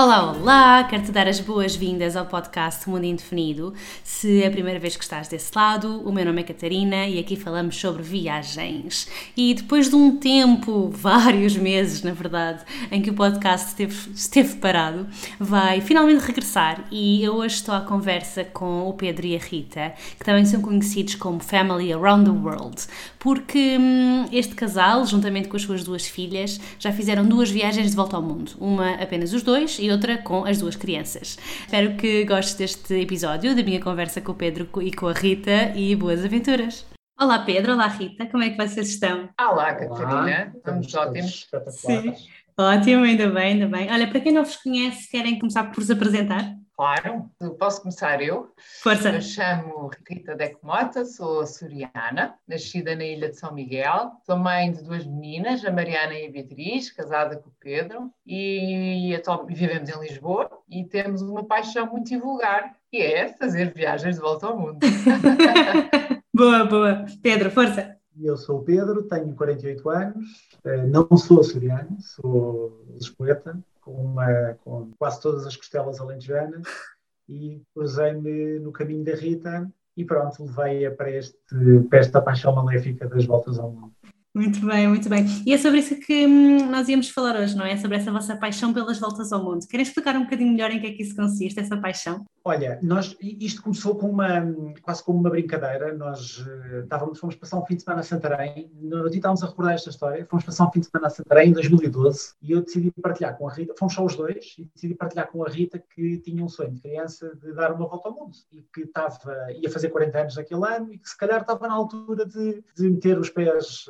Olá, olá! Quero-te dar as boas-vindas ao podcast Mundo Indefinido. Se é a primeira vez que estás desse lado, o meu nome é Catarina e aqui falamos sobre viagens. E depois de um tempo, vários meses na verdade, em que o podcast esteve, esteve parado, vai finalmente regressar e eu hoje estou à conversa com o Pedro e a Rita, que também são conhecidos como Family Around the World, porque hum, este casal, juntamente com as suas duas filhas, já fizeram duas viagens de volta ao mundo. Uma apenas os dois e outra com as duas crianças. Espero que gostes deste episódio, da minha conversa com o Pedro e com a Rita e boas aventuras! Olá Pedro, olá Rita, como é que vocês estão? Olá Catarina, estamos ótimos. Sim, ótimo, ainda bem, ainda bem. Olha, para quem não vos conhece, querem começar por se apresentar? Claro, posso começar eu. Força. Eu chamo Rita Decmota, sou açoriana, nascida na Ilha de São Miguel. Sou mãe de duas meninas, a Mariana e a Beatriz, casada com o Pedro, e vivemos em Lisboa e temos uma paixão muito invulgar, que é fazer viagens de volta ao mundo. boa, boa. Pedro, força. Eu sou o Pedro, tenho 48 anos, eh, não sou açoriano, sou lisboeta, com, uma, com quase todas as costelas alentejanas e cruzei-me no caminho da Rita e pronto, levei-a para, este, para esta paixão maléfica das voltas ao mundo. Muito bem, muito bem. E é sobre isso que hum, nós íamos falar hoje, não é? Sobre essa vossa paixão pelas voltas ao mundo. Querem explicar um bocadinho melhor em que é que isso consiste, essa paixão? Olha, nós, isto começou com uma, quase como uma brincadeira. Nós estávamos, fomos passar um fim de semana a Santarém. No dia estávamos a recordar esta história. Fomos passar um fim de semana a Santarém em 2012 e eu decidi partilhar com a Rita, fomos só os dois, e decidi partilhar com a Rita que tinha um sonho de criança de dar uma volta ao mundo e que estava, ia fazer 40 anos naquele ano e que se calhar estava na altura de, de meter os pés.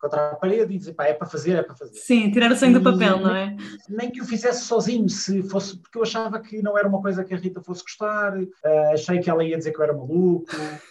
Contra a parede e dizer, pá, é para fazer, é para fazer. Sim, tirar o sangue do papel, não é? Nem que o fizesse sozinho, se fosse, porque eu achava que não era uma coisa que a Rita fosse gostar, uh, achei que ela ia dizer que eu era maluco,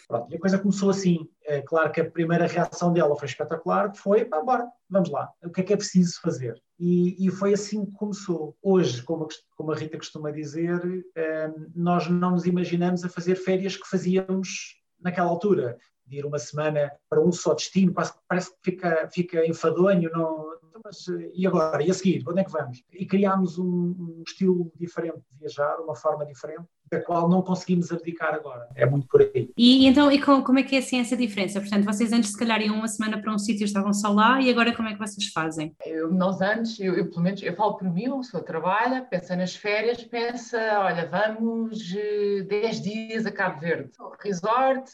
pronto, e a coisa começou assim. É claro que a primeira reação dela foi espetacular, que foi, pá, bora, vamos lá, o que é que é preciso fazer? E, e foi assim que começou. Hoje, como a, como a Rita costuma dizer, eh, nós não nos imaginamos a fazer férias que fazíamos naquela altura de ir uma semana para um só destino, parece, parece que fica, fica enfadonho, não, então, mas e agora? E a seguir? Onde é que vamos? E criámos um, um estilo diferente de viajar, uma forma diferente, da qual não conseguimos abdicar agora. É muito por aí. E então, e como é que é assim essa diferença? Portanto, vocês antes se calhar iam uma semana para um sítio estavam só lá e agora como é que vocês fazem? Eu, nós antes, eu, eu pelo menos, eu falo por mim, uma pessoa trabalha, pensa nas férias, pensa, olha, vamos 10 eh, dias a Cabo Verde, resort,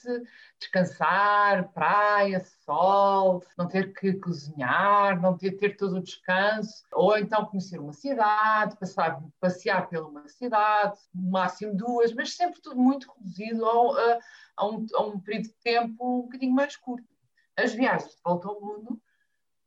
descansar, praia, sol, não ter que cozinhar, não ter, ter todo o descanso, ou então conhecer uma cidade, passar, passear pela uma cidade, no máximo duas, mas sempre tudo muito reduzido ao, a, a, um, a um período de tempo um bocadinho mais curto. As viagens de volta ao mundo,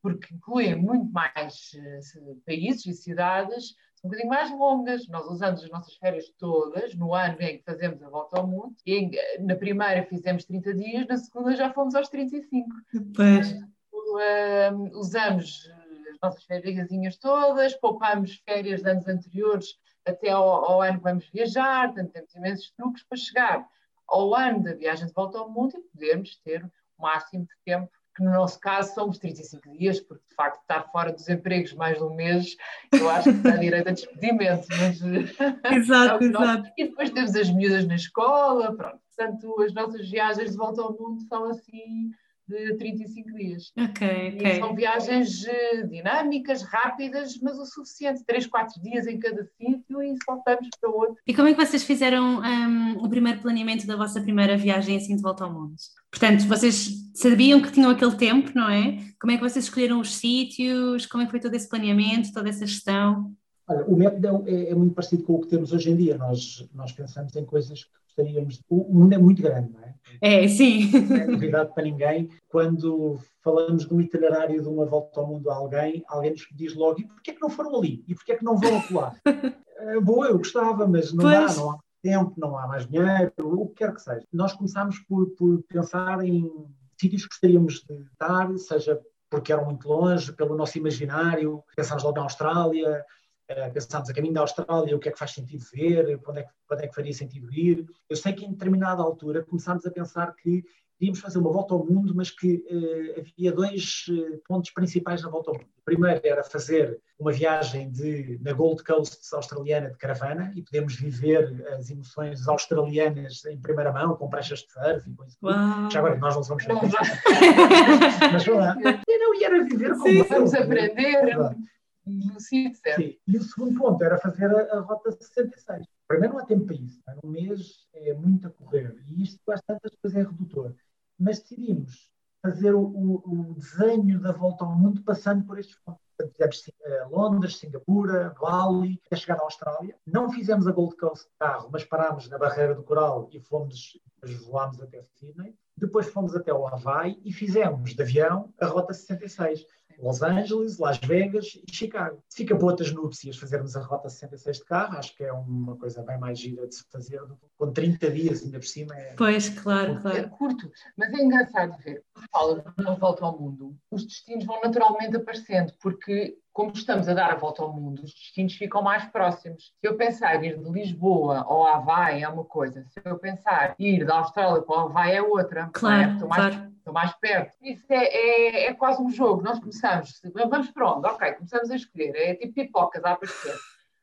porque incluem muito mais uh, países e cidades, um bocadinho mais longas. Nós usamos as nossas férias todas no ano em que fazemos a volta ao mundo. E na primeira fizemos 30 dias, na segunda já fomos aos 35. Pois. Uh, usamos as nossas férias todas, poupamos férias de anos anteriores até ao, ao, ano que vamos viajar, portanto temos imensos truques para chegar ao ano da viagem de volta ao mundo e podermos ter o máximo de tempo que no nosso caso são os 35 dias, porque de facto estar fora dos empregos mais de um mês, eu acho que dá direito a despedimento. Mas... Exato, é exato. E depois temos as miúdas na escola, pronto. Portanto, as nossas viagens de volta ao mundo são assim de 35 dias. Ok, ok. são viagens eh, dinâmicas, rápidas, mas o suficiente. 3, 4 dias em cada sítio e saltamos para outro. E como é que vocês fizeram um, o primeiro planeamento da vossa primeira viagem assim de volta ao mundo? Portanto, vocês sabiam que tinham aquele tempo, não é? Como é que vocês escolheram os sítios? Como é que foi todo esse planeamento, toda essa gestão? Olha, o método é, é, muito parecido com o que temos hoje em dia. Nós, nós pensamos em coisas que gostaríamos. De... O mundo é muito grande, não é? É, sim. Não é novidade para ninguém. Quando falamos do itinerário de uma volta ao mundo a alguém, alguém nos diz logo: e porquê é que não foram ali? E porquê é que não vão acolá? é, boa, eu gostava, mas não pois. dá, não há tempo, não há mais dinheiro, o que quer que seja. Nós começámos por, por pensar em sítios que gostaríamos de estar, seja porque eram muito longe, pelo nosso imaginário, pensámos logo na Austrália, pensámos a caminho da Austrália, o que é que faz sentido ver, para onde, é que, para onde é que faria sentido ir. Eu sei que em determinada altura começámos a pensar que íamos fazer uma volta ao mundo, mas que uh, havia dois uh, pontos principais na volta ao mundo. O primeiro era fazer uma viagem de, na Gold Coast australiana de caravana e podemos viver as emoções australianas em primeira mão, com pranchas de surf e coisas assim. Já agora, nós não somos Não mas vamos lá. E, não, e era viver como Sim, vamos aprender Verdade. Certo. Sim. E o segundo ponto era fazer a, a rota 66. Primeiro não há tempo para isso. tá? Um mês é muito a correr. E isto, às tantas, depois é redutor. Mas decidimos fazer o, o- o desenho da volta ao mundo passando por estes pontos. Fizemos eh, Londres, Singapura, Bali, até chegar à Austrália. Não fizemos a Gold Coast de carro, mas parámos na Barreira do Coral e fomos, voámos até Sydney. Depois fomos até o Havaí e fizemos de avião a Rota 66. Los Angeles, Las Vegas e Chicago. Fica para outras núpcias fazermos a Rota 66 de carro, acho que é uma coisa bem mais gira de se fazer, com 30 dias ainda por cima. É... Pois, claro, É claro. curto, mas é engraçado ver. Quando fala de uma volta ao mundo, os destinos vão naturalmente aparecendo, porque como estamos a dar a volta ao mundo, os destinos ficam mais próximos. Se eu pensar ir de Lisboa ao Havaí é uma coisa, se eu pensar ir da Austrália para o Havaí é outra. é? Claro, Estou mais, claro. Estou mais perto. Isso é, é, é quase um jogo. Nós começamos, vamos para onde? Ok, começamos a escolher. É tipo pipocas a.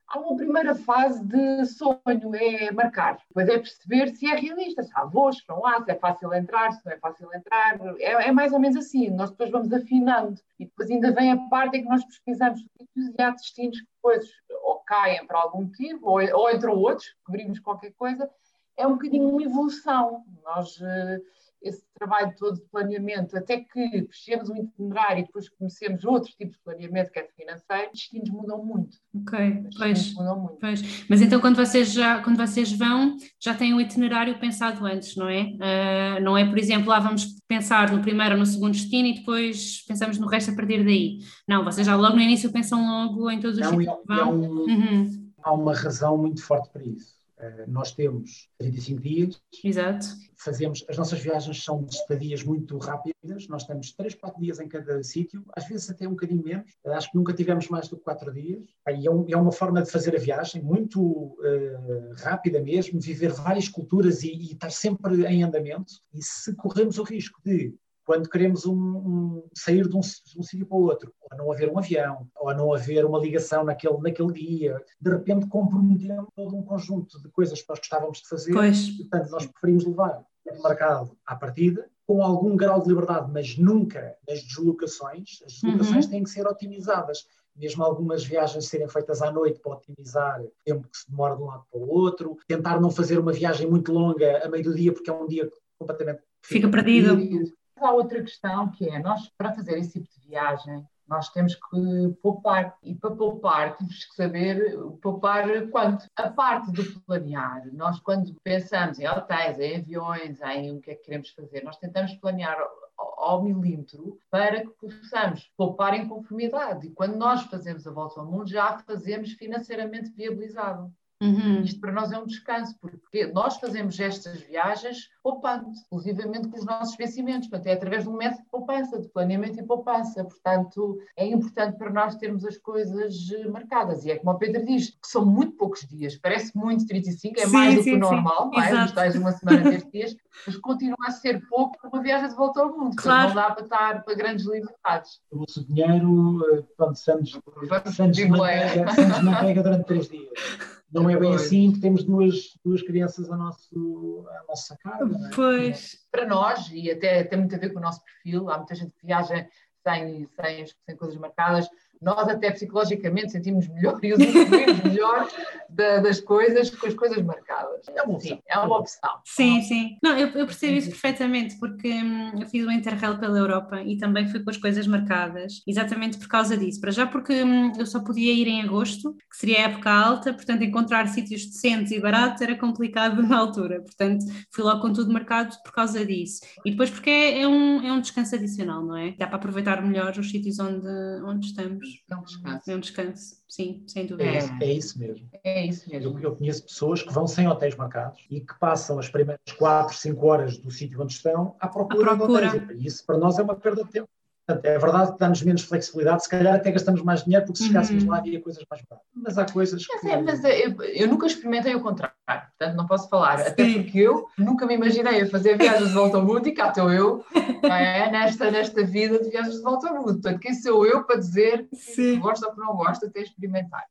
Há uma primeira fase de sonho, é marcar. Depois é perceber se é realista, se há voos, se não há, se é fácil entrar, se não é fácil entrar. É, é mais ou menos assim. Nós depois vamos afinando. E depois ainda vem a parte em que nós pesquisamos sítios e há destinos que depois ou caem por algum motivo, ou, ou entram outros, cobrimos qualquer coisa. É um bocadinho uma evolução. Nós, eh, esse trabalho todo de planeamento, até que fechemos um itinerário e depois comecemos outro tipo de planeamento, que é financeiro, os destinos mudam muito. Ok, Os pois. destinos mudam muito. Pois, mas então quando vocês já quando vocês vão já têm o itinerário pensado antes, não é? Ah, não é, por exemplo, lá vamos pensar no primeiro ou no segundo destino e depois pensamos no resto a partir daí. Não, vocês já logo no início pensam logo em todos os Não, sítios e- que há, vão. um- Uhum, há uma razão muito forte para isso. Eh, nós temos 35 dias, exato. fazemos, as nossas viagens são de estadias muito rápidas, nós temos 3, 4 dias em cada sítio, às vezes até um bocadinho menos, acho que nunca tivemos mais do que 4 dias, e é, um- é uma forma de fazer a viagem muito eh, rápida mesmo, viver várias culturas e, e estar sempre em andamento, e se corremos o risco de quando queremos um, um- sair de um, de um sítio para o outro, ou a não haver um avião, ou a não haver uma ligação naquele, naquele dia, de repente comprometemos todo um conjunto de coisas que nós gostávamos de fazer, Pois, Portanto, nós preferimos levar o marcado à partida, com algum grau de liberdade, mas nunca nas deslocações. As deslocações Uhum. têm que ser otimizadas. Mesmo algumas viagens serem feitas à noite para otimizar o tempo que se demora de um lado para o outro. Tentar não fazer uma viagem muito longa a meio do dia, porque é um dia completamente. Fica perdido. Há outra questão que é, nós para fazer esse tipo de viagem, nós temos que poupar. E para poupar, temos que saber poupar quanto. A parte do planear, nós quando pensamos em hotéis, em aviões, em o que é que queremos fazer, nós tentamos planear ao, milímetro para que possamos poupar em conformidade. E quando nós fazemos a volta ao mundo, já a fazemos financeiramente viabilizado. Uhum, Isto para nós é um descanso, porque nós fazemos estas viagens poupando, exclusivamente com os nossos vencimentos. Portanto, é através de um método de poupança, de planeamento e poupança. Portanto, é importante para nós termos as coisas eh, marcadas. E é como o Pedro diz, que são muito poucos dias. Parece muito 35, é Sim, mais do sim, que o normal, não é? Uma semana, 10 dias, mas continua a ser pouco para uma viagem de volta ao mundo. Claro. Não dá para estar para grandes liberdades. O nosso dinheiro, eh, pronto, Santos, Santos, manteiga, Santos manteiga durante três dias. Não é bem Pois. assim, porque temos duas, duas crianças a nosso, à nossa carga. não é? pois, para nós, e até tem muito a ver com o nosso perfil, há muita gente que viaja sem, sem, sem coisas marcadas, nós até psicologicamente sentimos melhor e usufruímos melhor da- das coisas com as coisas marcadas. É uma opção. Sim, é uma opção. Sim, sim. Não, eu, eu percebo isso perfeitamente, porque hum, eu fiz o Interrail pela Europa e também fui com as coisas marcadas, exatamente por causa disso. Para já porque hum, eu só podia ir em agosto, que seria a época alta, portanto encontrar sítios decentes e baratos era complicado na altura, portanto fui logo com tudo marcado por causa disso. E depois porque é, é um, é um descanso adicional, não é? Dá para aproveitar melhor os sítios onde, onde estamos. É um descanso. É um descanso, sim, sem dúvida. É, isso- é isso mesmo. É isso mesmo. Eu, eu conheço pessoas que vão sem hotéis marcados e que passam as primeiras 4, 5 horas do sítio onde estão à procura, À procura. de hotéis. E isso para nós é uma perda de tempo. Portanto, é verdade que dá-nos menos flexibilidade, se calhar até gastamos mais dinheiro, porque se chegássemos uhum. lá havia coisas mais baratas. Mas há coisas que. É, mas eu, eu, nunca experimentei o contrário, portanto não posso falar. Sim. Até porque eu nunca me imaginei a fazer viagens de volta ao mundo e cá estou eu, é? nesta, nesta vida de viagens de volta ao mundo. Portanto, quem sou eu para dizer que gosta ou que não gosta, até experimentar.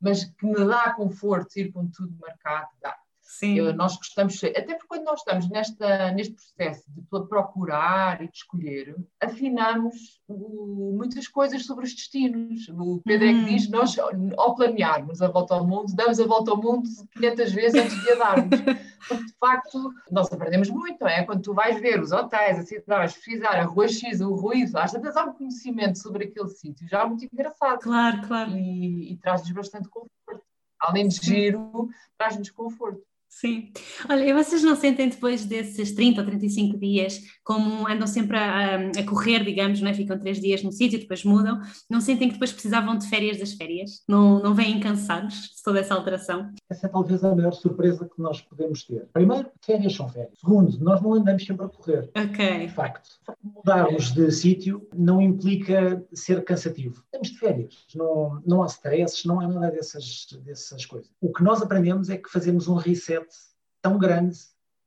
Mas que me dá conforto ir com tudo marcado, dá. Sim. Eu, nós gostamos, até porque quando nós estamos nesta, neste processo de procurar e de escolher, afinamos o, muitas coisas sobre os destinos. O Pedro é que diz: uhum. nós, ao planearmos a volta ao mundo, damos a volta ao mundo 500 vezes antes de a darmos. Porque, de facto, nós aprendemos muito, é? Quando tu vais ver os hotéis, a cidade, vais pesquisar a rua X, o ruído, às vezes há um conhecimento sobre aquele sítio já muito engraçado. Claro, claro. E, e traz-nos bastante conforto. Além de giro, traz-nos conforto. Sim. Olha, e vocês não sentem depois desses 30 ou 35 dias, como andam sempre a, a correr, digamos, não é? ficam três dias no sítio, depois mudam, não sentem que depois precisavam de férias das férias? Não, não vêm cansados de toda essa alteração? Essa é talvez a maior surpresa que nós podemos ter. Primeiro, férias são férias. Segundo, nós não andamos sempre a correr. Ok. De facto, mudarmos de sítio não implica ser cansativo. Estamos de férias, não, não há stresses, não há nada dessas, dessas coisas. O que nós aprendemos é que fazemos um reset tão grande,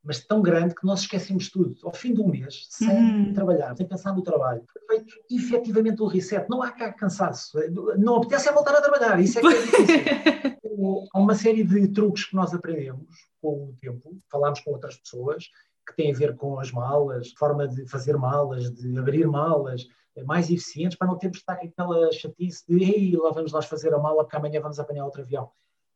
mas tão grande que nós esquecemos tudo. Ao fim de um mês, sem uhum. trabalhar, sem pensar no trabalho, feito efetivamente o reset. Não há cá cansaço. Não apetece é voltar a trabalhar. Isso é que é difícil. há uma série de truques que nós aprendemos com o tempo, falámos com outras pessoas, que têm a ver com as malas, forma de fazer malas, de abrir malas, mais eficientes, para não termos de estar com aquela chatice de ei, lá vamos nós fazer a mala porque amanhã vamos apanhar outro avião.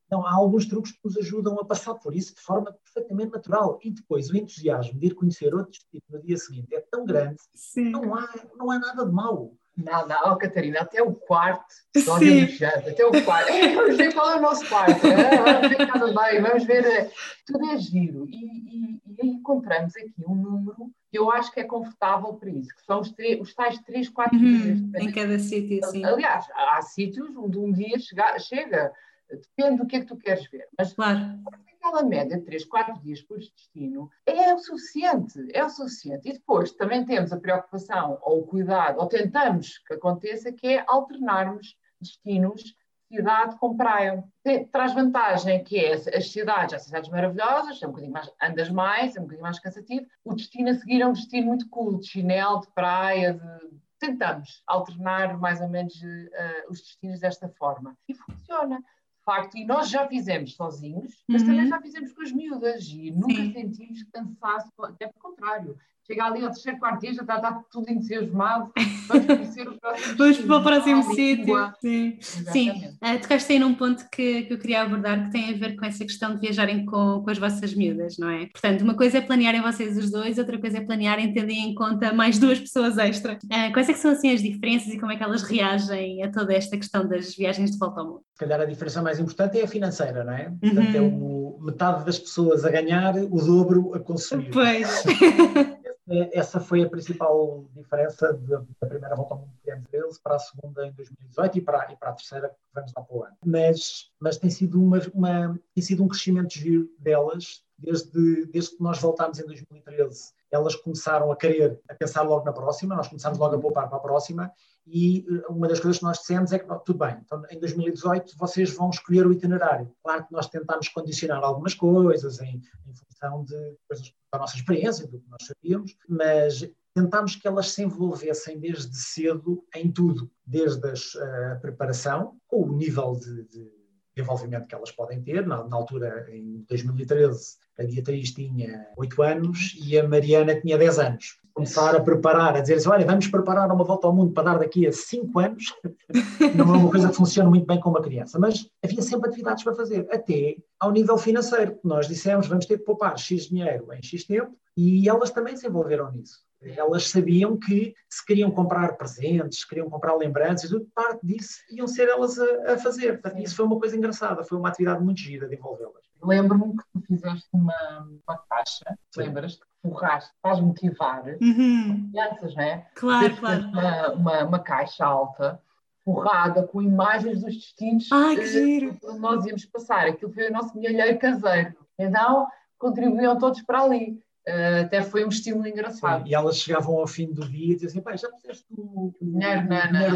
Não, há alguns truques que nos ajudam a passar por isso de forma perfeitamente natural. E depois o entusiasmo de ir conhecer outros tipos no dia seguinte é tão grande Sim. não há, não há nada de mau. Nada, oh, Catarina, até o quarto, nós vemos até o quarto. É, vamos ver qual é o nosso quarto, é? vamos ver cada bem, vamos ver. É, tudo é giro. E, e, e, aí encontramos aqui um número que eu acho que é confortável para isso, que são os, os tais 3, 4 uhum, dias. Em cada sítio, sim. Aliás, há sítios onde um dia chega, chega Depende do que é que tu queres ver. Mas claro. aquela média de 3, 4 dias por destino é o suficiente. É o suficiente. E depois também temos a preocupação ou o cuidado, ou tentamos que aconteça, que é alternarmos destinos cidade com praia. Tem, traz vantagem que é as cidades, as cidades maravilhosas, é um bocadinho mais, andas mais, é um bocadinho mais cansativo. O destino a seguir é um destino muito cool, de chinelo, de praia, de... tentamos alternar mais ou menos uh, os destinos desta forma. E funciona facto, e nós já fizemos sozinhos, mas uhum. também já fizemos com as miúdas e nunca Sim. sentimos cansaço, até pelo contrário. Chega ali ao terceiro, quarto dia, já está, está tudo entusiasmado. Vamos conhecer o próximo Vamos para o próximo sítio. Sim, Sim. Uh, tocaste aí num ponto que, que eu queria abordar que tem a ver com essa questão de viajarem com, com as vossas miúdas, não é? Portanto, uma coisa é planearem vocês os dois, outra coisa é planearem tendo em conta mais duas pessoas extra. Uh, quais é que são assim as diferenças e como é que elas reagem a toda esta questão das viagens de volta ao mundo? Se calhar a diferença mais importante é a financeira, não é? Portanto, é uhum. o, metade das pessoas a ganhar, o dobro a consumir. Pois. É, essa foi a principal diferença da, primeira volta ao mundo que tivemos 13 para a segunda em 2018 e para, e para a terceira que vamos lá para o ano. Mas, mas tem, sido uma, uma, tem sido um crescimento giro delas desde, desde que nós voltámos em 2013. Elas começaram a querer, a pensar logo na próxima, nós começámos logo a poupar para a próxima e eh, uma das coisas que nós dissemos é que, tudo bem, então em 2018 vocês vão escolher o itinerário. Claro que nós tentámos condicionar algumas coisas em, em função de coisas da nossa experiência, do que nós sabíamos, mas tentámos que elas se envolvessem desde cedo em tudo, desde a uh, preparação, com o nível de, de envolvimento que elas podem ter. Na, na, altura, em 2013, a Beatriz tinha 8 anos e a Mariana tinha 10 anos. Começar a preparar, a dizer assim, olha, vamos preparar uma volta ao mundo para dar daqui a 5 anos, não é uma coisa que funciona muito bem com uma criança, mas havia sempre atividades para fazer, até ao nível financeiro. Nós dissemos, vamos ter que poupar X dinheiro em X tempo, e elas também se envolveram nisso. Elas sabiam que se queriam comprar presentes, se queriam comprar lembranças, tudo parte disso iam ser elas a, a fazer. Portanto, isso foi uma coisa engraçada, foi uma atividade muito gira de envolvê-las. Lembro-me que tu fizeste uma, uma caixa, lembras-te? Forraste, faz motivar uhum. crianças, não é? Claro, claro. Uma, uma, uma, caixa alta, forrada com imagens dos destinos Ai, que giro. que nós íamos passar. Aquilo foi o nosso milheiro caseiro. Então, contribuíam todos para ali. Uh, até foi um estímulo engraçado. Sim, e elas chegavam ao fim do dia e diziam assim, já puseste o, dinheiro,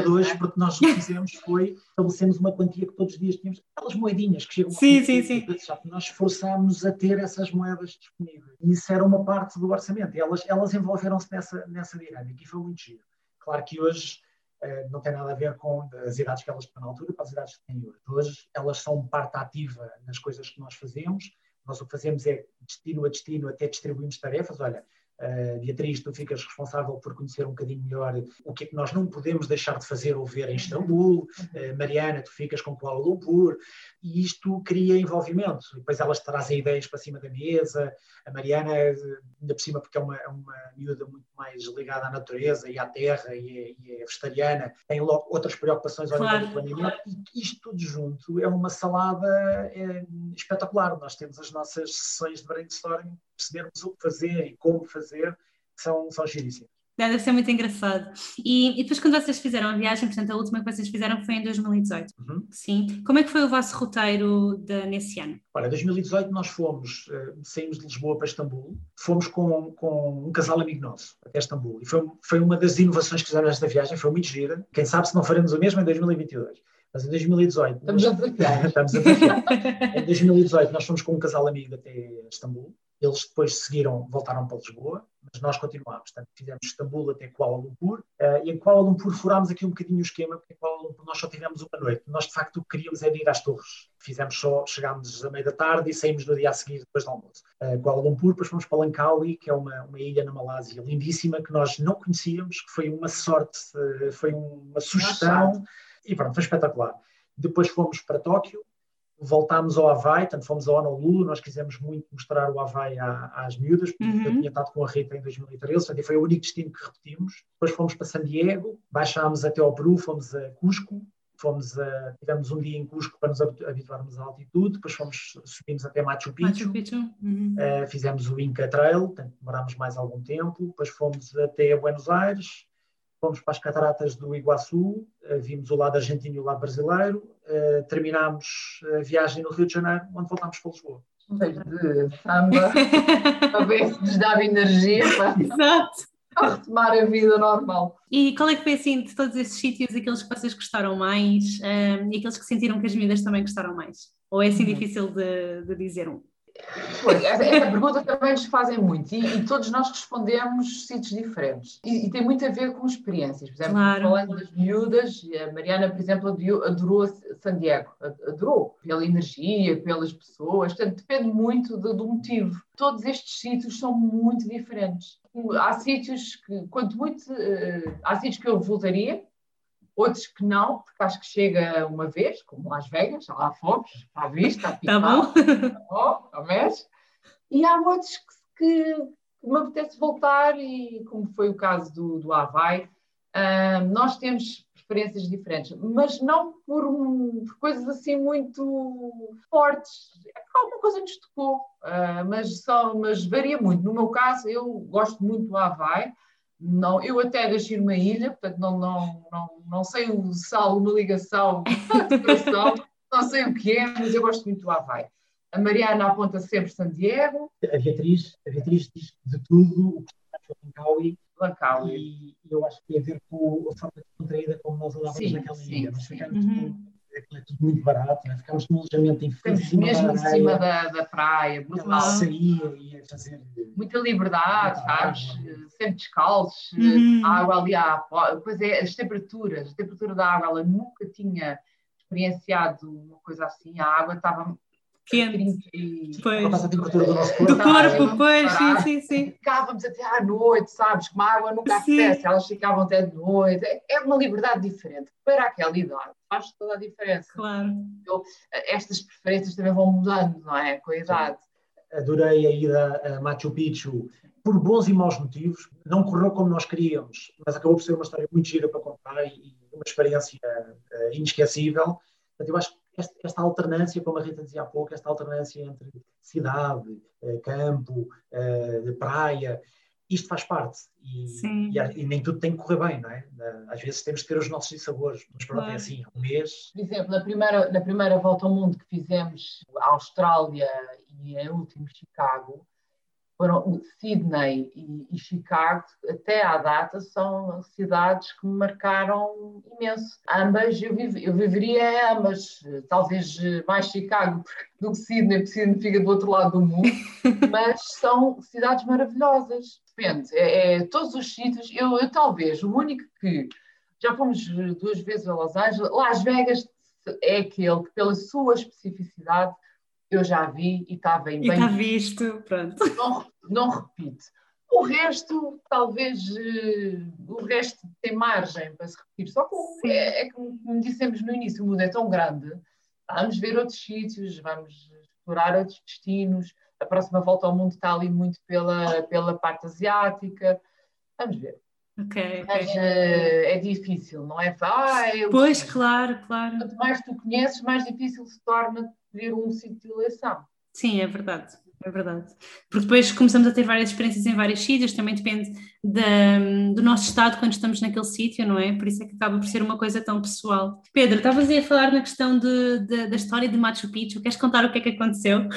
de hoje, porque nós o que fizemos foi estabelecemos uma quantia que todos os dias tínhamos, aquelas moedinhas que chegam sim, sim, sim. nós esforçámos a ter essas moedas disponíveis. E isso era uma parte do orçamento. E elas, elas envolveram-se nessa, nessa dinâmica e foi muito giro. Claro que hoje uh, não tem nada a ver com as idades que elas tinham na altura para as idades que têm hoje. Hoje elas são parte ativa nas coisas que nós fazemos nós o que fazemos é, destino a destino, até distribuímos tarefas. Olha, Uh, Beatriz, tu ficas responsável por conhecer um bocadinho melhor o que é que nós não podemos deixar de fazer ou ver em Istambul. Uh, Mariana, tu ficas com Kuala Lumpur. E isto cria envolvimento. E depois elas trazem ideias para cima da mesa. A Mariana, ainda por cima, porque é uma, é uma miúda muito mais ligada à natureza e à terra e é, e é vegetariana, tem logo outras preocupações ao claro. nível do planeamento. E isto tudo junto é uma salada é, espetacular. Nós temos as nossas sessões de brainstorming percebermos o que fazer e como fazer, são, são giríssimas. Deve ser muito engraçado. E, e, depois, quando vocês fizeram a viagem, portanto, a última que vocês fizeram foi em 2018. Uhum. Sim. Como é que foi o vosso roteiro de, nesse ano? Olha, em 2018 nós fomos, uh, saímos de Lisboa para Istambul, fomos com, com um casal amigo nosso até Istambul. E foi, foi uma das inovações que fizemos nesta viagem, foi muito gira. Quem sabe se não faremos o mesmo em 2022. Mas em 2018. Estamos a desafiar. estamos a desafiar. em 2018 nós fomos com um casal amigo até Istambul eles depois seguiram, voltaram para Lisboa, mas nós continuámos. Portanto, fizemos Istambul até Kuala Lumpur. Uh, e em Kuala Lumpur furámos aqui um bocadinho o esquema, porque em Kuala Lumpur nós só tivemos uma noite. Nós, de facto, o que queríamos era ir às torres. Fizemos só, chegámos à meia da tarde e saímos no dia a seguir, depois do almoço. Uh, Kuala Lumpur, depois fomos para Langkawi, que é uma, uma ilha na Malásia lindíssima, que nós não conhecíamos, que foi uma sorte, uh, foi uma sugestão. E pronto, foi espetacular. Depois fomos para Tóquio, voltámos ao Havaí, portanto fomos ao Honolulu, nós quisemos muito mostrar o Havaí às miúdas, porque uhum. eu tinha estado com a Rita em 2013, portanto foi o único destino que repetimos. Depois fomos para San Diego, baixámos até ao Peru, fomos a Cusco, fomos a, tivemos um dia em Cusco para nos habituarmos à altitude, depois fomos, subimos até Machu Picchu, Machu Picchu. Uhum. Uh, fizemos o Inca Trail, portanto demorámos mais algum tempo, depois fomos até Buenos Aires, fomos para as cataratas do Iguaçu, eh, vimos o lado argentino e o lado brasileiro, eh, terminámos a viagem no Rio de Janeiro, onde voltámos para Lisboa. De samba, para ver se nos dava energia para, para retomar a vida normal. E qual é que foi assim de todos esses sítios, aqueles que vocês gostaram mais um, eh, e aqueles que sentiram que as miúdas também gostaram mais? Ou é assim uhum. difícil de, de dizer um? Pois, essa, pergunta também nos fazem muito e, e, todos nós respondemos sítios diferentes e, e, tem muito a ver com experiências. Por exemplo, claro. falando das miúdas, a Mariana, por exemplo, adorou San Diego, adorou pela energia, pelas pessoas, portanto, depende muito do, do motivo. Todos estes sítios são muito diferentes. Há sítios que, quanto muito, uh, há sítios que eu voltaria, outros que não, porque acho que chega uma vez, como Las Vegas, lá fomos, está visto, está Está bom. Está bom, está E há outros que, que, me apetece voltar, e como foi o caso do, do Havaí, uh, nós temos preferências diferentes, mas não por, um, por, coisas assim muito fortes. Alguma coisa nos tocou, uh, mas, só, mas varia muito. No meu caso, eu gosto muito do Havaí, não, eu até deixei numa ilha, portanto não, não, não, não sei o sal, uma ligação de coração, não sei o que é, mas eu gosto muito do Havaí. A Mariana aponta sempre San Diego. A Beatriz, a Beatriz diz de tudo o que está em Langkawi. Langkawi. E eu acho que tem a ver com a forma contraída como nós andávamos naquela sim, ilha. Nós ficamos uhum aquilo é tudo muito barato, né? ficámos num alojamento em cima mesmo da em cima da, da praia, brutal. Saía, ia fazer. Muita liberdade, sabes? Sempre descalços, uhum. a água ali, à, depois é as temperaturas, a temperatura da água, ela nunca tinha experienciado uma coisa assim, a água estava quente. Pois. a temperatura do nosso corpo. Do corpo, pois, sim, sim, sim. Ficávamos até à noite, sabes? Como a água nunca aquece, elas ficavam até de noite. É uma liberdade diferente. Para aquela idade, faz toda a diferença. Claro. Então, estas preferências também vão mudando, não é? Com a idade. Adorei a ida a Machu Picchu por bons e maus motivos. Não correu como nós queríamos, mas acabou por ser uma história muito gira para contar e uma experiência uh, inesquecível. Portanto, eu acho que esta, esta, alternância, como a Rita dizia há pouco, esta alternância entre cidade, eh, campo, eh, praia, isto faz parte e, e, e, nem tudo tem que correr bem, não é? Às vezes temos que ter os nossos dissabores, mas pronto, é é assim, um mês. Por exemplo, na primeira, na primeira volta ao mundo que fizemos a Austrália e a última Chicago, foram Sydney e, e, Chicago, até à data, são cidades que me marcaram imenso. Ambas, eu, vive, eu viveria em ambas, talvez mais Chicago do que Sydney, porque Sydney fica do outro lado do mundo, mas são cidades maravilhosas. Depende, é, é todos os sítios. Eu, eu, talvez, o único que já fomos duas vezes a Los Angeles, Las Vegas é aquele que, pela sua especificidade, eu já vi e está bem. E está visto, pronto. Não, não repito. O resto, talvez, uh, o resto tem margem para se repetir. Só que é, é como dissemos no início, o mundo é tão grande, vamos ver outros sítios, vamos explorar outros destinos. A próxima volta ao mundo está ali muito pela, pela parte asiática. Vamos ver. Okay, Mas uh, é difícil, não é? Ah, eu, pois, claro, claro. Quanto mais tu conheces, mais difícil se torna ver um sítio de eleição. Sim, é verdade. É verdade. Porque depois começamos a ter várias experiências em vários sítios, também depende da, do nosso estado quando estamos naquele sítio, não é? Por isso é que acaba por ser uma coisa tão pessoal. Pedro, estavas aí a falar na questão de, de, da história de Machu Picchu, queres contar o que é que aconteceu?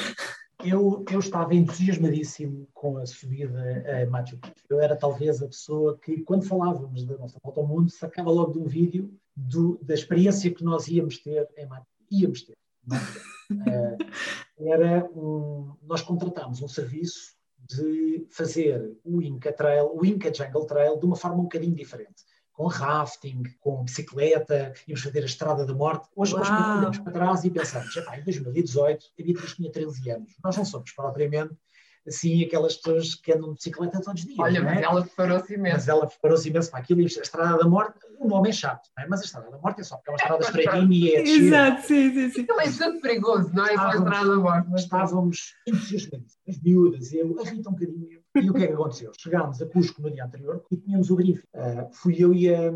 Eu, eu estava entusiasmadíssimo com a subida a Machu Picchu. Eu era talvez a pessoa que, quando falávamos da nossa volta ao mundo, sacava logo de um vídeo do, da experiência que nós íamos ter em Machu Picchu. Íamos ter. Uh, era um, nós contratámos um serviço de fazer o Inca Trail, o Inca Jungle Trail, de uma forma um bocadinho diferente. Com rafting, com bicicleta, íamos fazer a Estrada da Morte. Hoje, hoje olhamos para trás e pensamos, em 2018, a Beatriz tinha 13 anos. Nós não somos propriamente assim, aquelas pessoas que andam de bicicleta todos os dias. Olha, mas é? ela preparou-se imenso. Mas ela preparou-se imenso para aquilo e a Estrada da Morte, o nome é chato, não é? mas a Estrada da Morte é só porque é uma estrada estreitinha e é. Exato, sim, sim, sim. Aquilo é tudo perigoso, não é? Só a Estrada da Morte. Mas estávamos entusiasmados, as miúdas, eu, a Rita um bocadinho. E o que é que aconteceu? Chegámos a Cusco no dia anterior e tínhamos o briefing. Uh, fui eu e a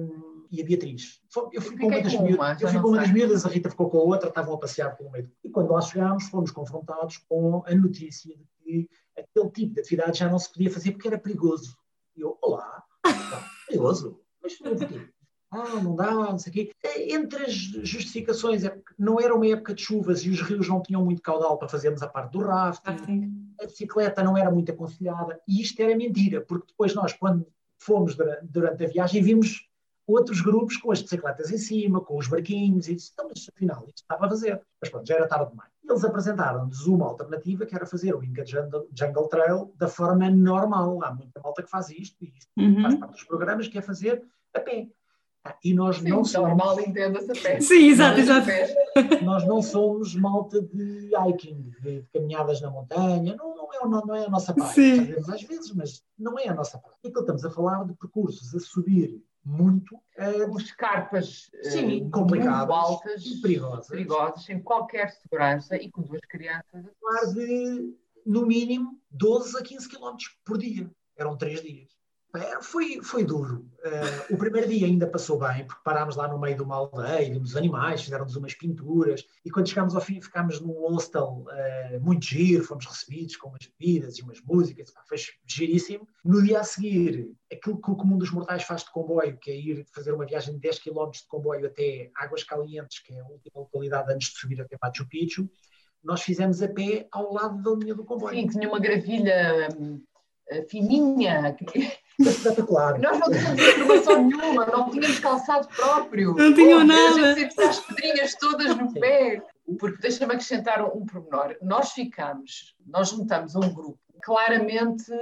e a Beatriz. Eu fui com uma das, miúdas, eu fui com uma das miúdas, a Rita ficou com a outra, estavam a passear pelo meio. E quando lá chegámos, fomos confrontados com a notícia de que aquele tipo de atividade já não se podia fazer porque era perigoso. E eu, olá, perigoso? Mas porquê? Ah, não dá, não sei o quê. É, entre as justificações, é não era uma época de chuvas e os rios não tinham muito caudal para fazermos a parte do rafting, a bicicleta não era muito aconselhada, e isto era mentira, porque depois nós, quando fomos durante a viagem, vimos outros grupos com as bicicletas em cima, com os barquinhos, e disse, então, mas afinal, isto estava a fazer. Mas pronto, já era tarde demais. Eles apresentaram-nos uma alternativa que era fazer o Inca Jungle Trail da forma normal. Há muita malta que faz isto, e isto uhum. faz parte dos programas, que é fazer a pé. Ah, e nós Sim, não somos. Normal, entenda-se a pé. Sim, exato, exato. Nós não somos malta de hiking, de, caminhadas na montanha, não, não, é, não, não é a nossa praia. Sim. Fazemos às vezes, mas não é a nossa praia. Então estamos a falar de percursos a subir muito. Uh, escarpas sim, uh, complicadas, altas e perigosas. perigosas, sem qualquer segurança e com duas crianças. Falar de, no mínimo, 12 a 15 km por dia. Eram três dias. É, foi, foi duro. Uh, o primeiro dia ainda passou bem, porque parámos lá no meio de uma aldeia, vimos animais, fizeram-nos umas pinturas, e quando chegámos ao fim ficámos num hostel uh, muito giro, fomos recebidos com umas bebidas e umas músicas, foi giríssimo. No dia a seguir, aquilo que o comum dos mortais faz de comboio, que é ir fazer uma viagem de 10 km de comboio até Águas Calientes, que é a última localidade antes de subir até Machu Picchu, nós fizemos a pé ao lado da linha do comboio. Sim, tinha uma gravilha hum, eh, Espetacular. Nós não tínhamos informação nenhuma, não tínhamos calçado próprio. Não tinham nada. As pedrinhas todas no pé. Porque deixa-me acrescentar um pormenor. Nós ficamos, nós juntamos um grupo claramente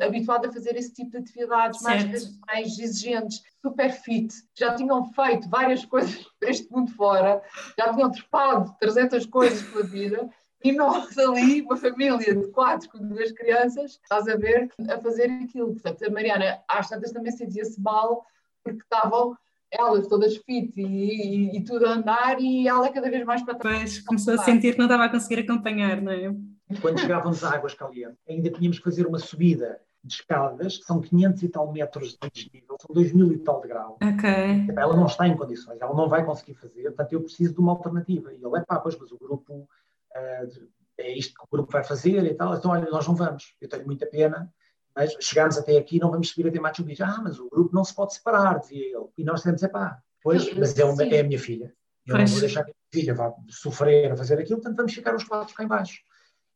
habituado a fazer esse tipo de atividades mais, mais exigentes, super fit, já tinham feito várias coisas para este mundo fora, já tinham trepado 300 coisas pela vida e nós ali, uma família de quatro com duas crianças, estás a ver, a fazer aquilo. Portanto, a Mariana, às tantas também sentia-se mal, porque estavam elas todas fit e, e, e, tudo a andar e ela cada vez mais para trás. Pois, começou a sentir que não estava a conseguir acompanhar, não é? Quando chegávamos a Águas Calientes, ainda tínhamos que fazer uma subida de escadas, que são 500 e tal metros de desnível, são 2 mil e tal de grau. Ok. Ela não está em condições, ela não vai conseguir fazer, portanto eu preciso de uma alternativa. E ele é pá, pois, mas o grupo uh, é isto que o grupo vai fazer e tal, então olha, nós não vamos, eu tenho muita pena, mas chegamos até aqui não vamos subir até Machu Picchu. Ah, mas o grupo não se pode separar, dizia ele. E nós temos, é pá, pois, mas é, uma, é a minha filha. Eu pois. não vou deixar que a minha filha vá sofrer a fazer aquilo, portanto vamos ficar os quatro cá embaixo.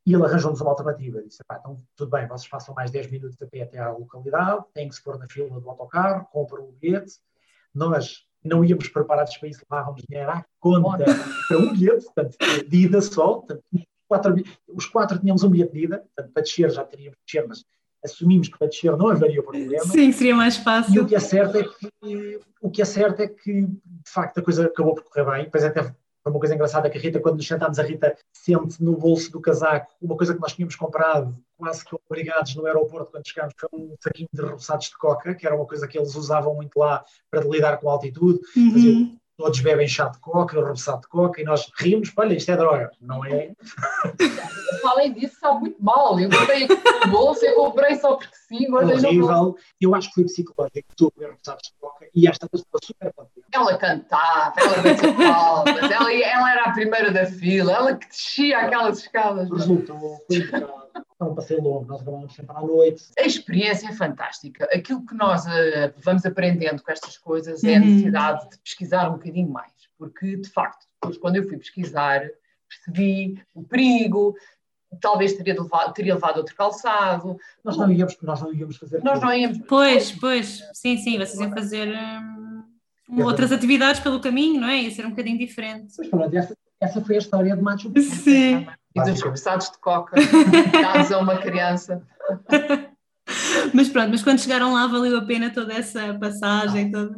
E ele arranjou-nos uma alternativa. Disse: então tudo bem, vocês passam mais 10 minutos a pé até à localidade, têm que se pôr na fila do autocarro, compram o bilhete. Nós não íamos preparados para isso, levávamos dinheiro à conta para um bilhete, portanto, de ida só. Portanto, quatro, os quatro tínhamos um bilhete de ida, portanto, para descer já teríamos de descer, mas assumimos que para descer não haveria problema. Sim, seria mais fácil. E o que é certo é que, o que, é, certo é que de facto, a coisa acabou por correr bem. Depois até uma coisa engraçada que a Rita, quando nos sentámos, a Rita sente no bolso do casaco uma coisa que nós tínhamos comprado, quase que obrigados no aeroporto quando chegámos, foi um saquinho de repousados de coca, que era uma coisa que eles usavam muito lá para lidar com a altitude. Uhum todos bebem chá de coca, repousado de coca, e nós rimos, olha, isto é droga, não é? Falem disso, sabe muito mal. Eu comprei aqui no bolso, eu comprei só porque sim, guardei Horrível. Eu acho que foi psicológico, tu beber repousado de coca, e esta pessoa super contente. Ela cantava, ela batia palmas, ela, ela era a primeira da fila, ela que descia aquelas escadas. Resultou, foi é um passeio longo, nós acabamos sempre à noite. A experiência é fantástica. Aquilo que nós uh, vamos aprendendo com estas coisas é a uhum. necessidade de pesquisar um bocadinho mais, porque, de facto, depois, quando eu fui pesquisar, percebi o perigo, talvez teria levado, teria levado outro calçado. Nós não íamos, nós não íamos fazer. Nós não íamos. Pois, pois, sim, sim, vocês iam fazer hum, outras atividades pelo caminho, não é? Ia ser um bocadinho diferente. Pois, pronto, essa, essa foi a história de Machu Picchu. Sim e dos repassados de coca dados a uma criança. mas pronto, mas quando chegaram lá valeu a pena toda essa passagem, toda.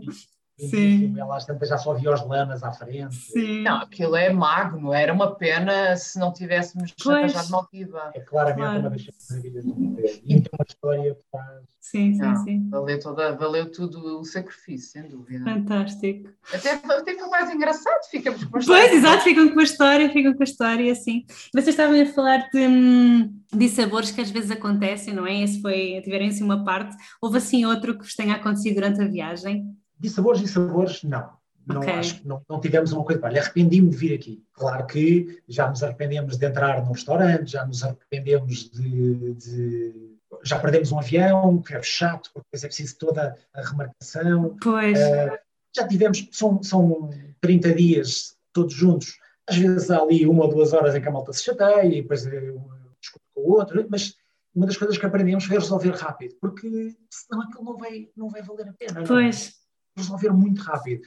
Sim. Ela já só via os lamas à frente. Sim. Não, aquilo é magno, era uma pena se não tivéssemos arranjado Maldiva. É claramente claro. uma das maravilhas do mundo. E tem uma história que faz. Sim, sim, não, sim. Valeu, toda, valeu tudo o sacrifício, sem dúvida. Fantástico. Até, até foi mais engraçado, ficamos com a história. Pois, exato, ficam com a história, ficam com a história, assim. Vocês estavam a falar de, hum, de sabores que às vezes acontecem, não é? Esse foi, tiveram assim uma parte. Houve assim outro que vos tenha acontecido durante a viagem? De sabores e sabores, não. Não, okay. acho, não, não tivemos uma coisa. Olha, arrependi-me de vir aqui. Claro que já nos arrependemos de entrar num restaurante, já nos arrependemos de, de já perdemos um avião, que é chato, porque depois é preciso toda a remarcação. Pois. Uh, já tivemos, são, são 30 dias todos juntos, às vezes há ali uma ou duas horas em que a malta se chateia e depois um discute com o outro, mas uma das coisas que aprendemos foi resolver rápido, porque senão aquilo não vai, não vai valer a pena. Pois. Não? Resolver muito rápido.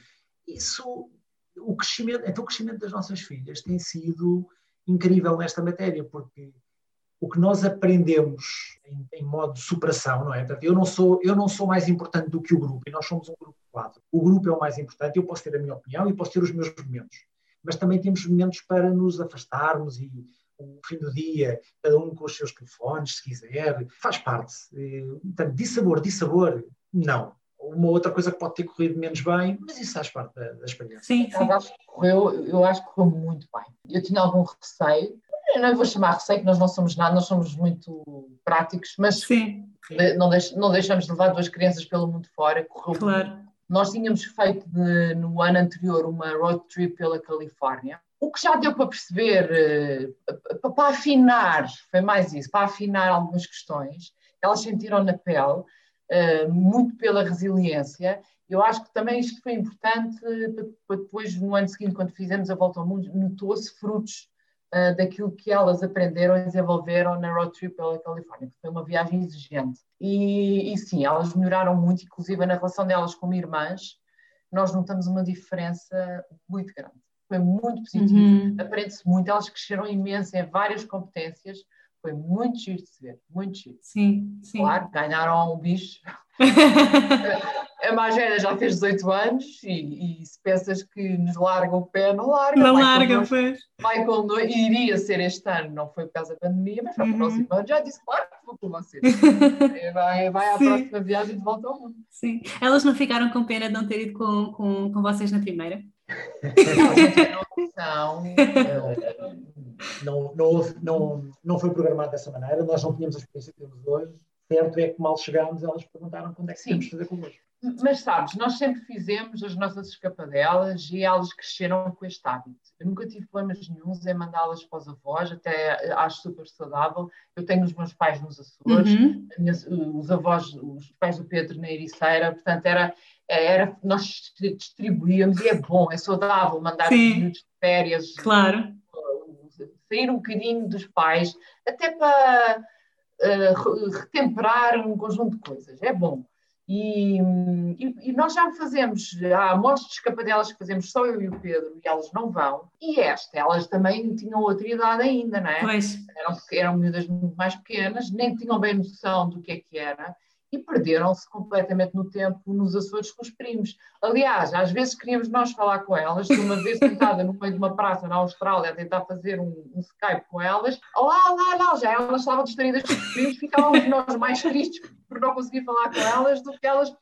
Isso, o crescimento, então o crescimento das nossas filhas tem sido incrível nesta matéria, porque o que nós aprendemos em, em, modo de superação, não é? Portanto, eu não, sou, eu não sou mais importante do que o grupo, e nós somos um grupo de quatro. O grupo é o mais importante, eu posso ter a minha opinião e posso ter os meus momentos, mas também temos momentos para nos afastarmos e o fim do dia, cada um com os seus telefones, se quiser, faz parte. Portanto, de sabor, de sabor, não uma outra coisa que pode ter corrido menos bem, mas isso faz parte da, da experiência. Sim, sim. Eu, acho que correu, eu acho que correu muito bem. Eu tinha algum receio, eu não vou chamar receio, que nós não somos nada, nós somos muito práticos, mas sim. Não, deix, não deixamos de levar duas crianças pelo mundo fora, correu claro. Muito. Nós tínhamos feito de, no ano anterior uma road trip pela Califórnia, o que já deu para perceber, eh, para afinar, foi mais isso, para afinar algumas questões, elas sentiram na pele, muito pela resiliência. Eu acho que também isto foi importante para depois, no ano seguinte, quando fizemos a volta ao mundo, notou-se frutos uh, daquilo que elas aprenderam e desenvolveram na road trip pela Califórnia, que foi uma viagem exigente. E, e sim, elas melhoraram muito, inclusive na relação delas como irmãs, nós notamos uma diferença muito grande. Foi muito positivo, uhum. aprende-se muito, elas cresceram imenso em várias competências, foi muito giro de se ver, muito giro. Sim, sim. Claro, ganharam um bicho. a velha já fez 18 anos e, e, se pensas que nos larga o pé, não larga. Não larga, pois. Michael não, iria ser este ano, não foi por causa da pandemia, mas para o uhum. próximo ano já disse, claro que vou com vocês. vai, vai à Sim. próxima viagem de volta ao mundo. Sim. Elas não ficaram com pena de não ter ido com, com, com vocês na primeira? Não, não, não, não, não, foi programado dessa maneira, nós não tínhamos a experiência que temos hoje. Certo é que mal chegámos, elas perguntaram quando é que tínhamos fazer connosco. Mas sabes, nós sempre fizemos as nossas escapadelas e elas cresceram com este hábito. Eu nunca tive problemas nenhums em mandá-las para os avós, até acho super saudável. Eu tenho os meus pais nos Açores, uhum. os avós, os pais do Pedro na Ericeira, portanto era, era, nós distribuíamos e é bom, é saudável mandar minutos de férias. Claro sair um bocadinho dos pais, até para uh, retemperar um conjunto de coisas. É bom. E, e, e, nós já fazemos, há montes de escapadelas que fazemos só eu e o Pedro, e elas não vão. E esta, elas também tinham outra idade ainda, não é? Pois. Eram, eram miúdas muito mais pequenas, nem tinham bem noção do que é que era e perderam-se completamente no tempo nos Açores com os primos. Aliás, às vezes queríamos nós falar com elas, uma vez sentada no meio de uma praça na Austrália a tentar fazer um, um Skype com elas, lá, lá, lá, já elas estavam distraídas com os primos, ficávamos nós mais tristes por não conseguir falar com elas do que elas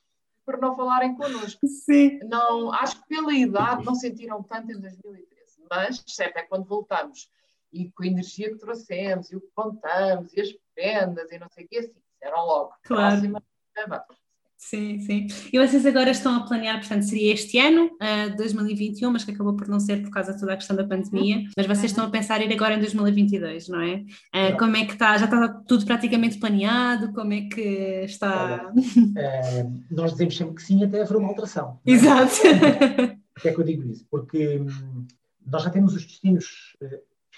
por não falarem connosco. Sim. Não, acho que pela idade não sentiram tanto em 2013, mas certo é quando voltamos e com a energia que trouxemos e o que contamos e as prendas e não sei o que assim, eram logo. Claro. Próxima, Sim, sim. E vocês agora estão a planear, portanto, seria este ano, uh, 2021, mas que acabou por não ser por causa de toda a questão da pandemia, mas vocês estão a pensar ir agora em 2022, não é? Uh, como é que está? Já está tudo praticamente planeado? Como é que está? Olha, uh, nós dizemos sempre que sim, até haver uma alteração. É? Exato. Porquê é que eu digo isso? Porque hum, nós já temos os destinos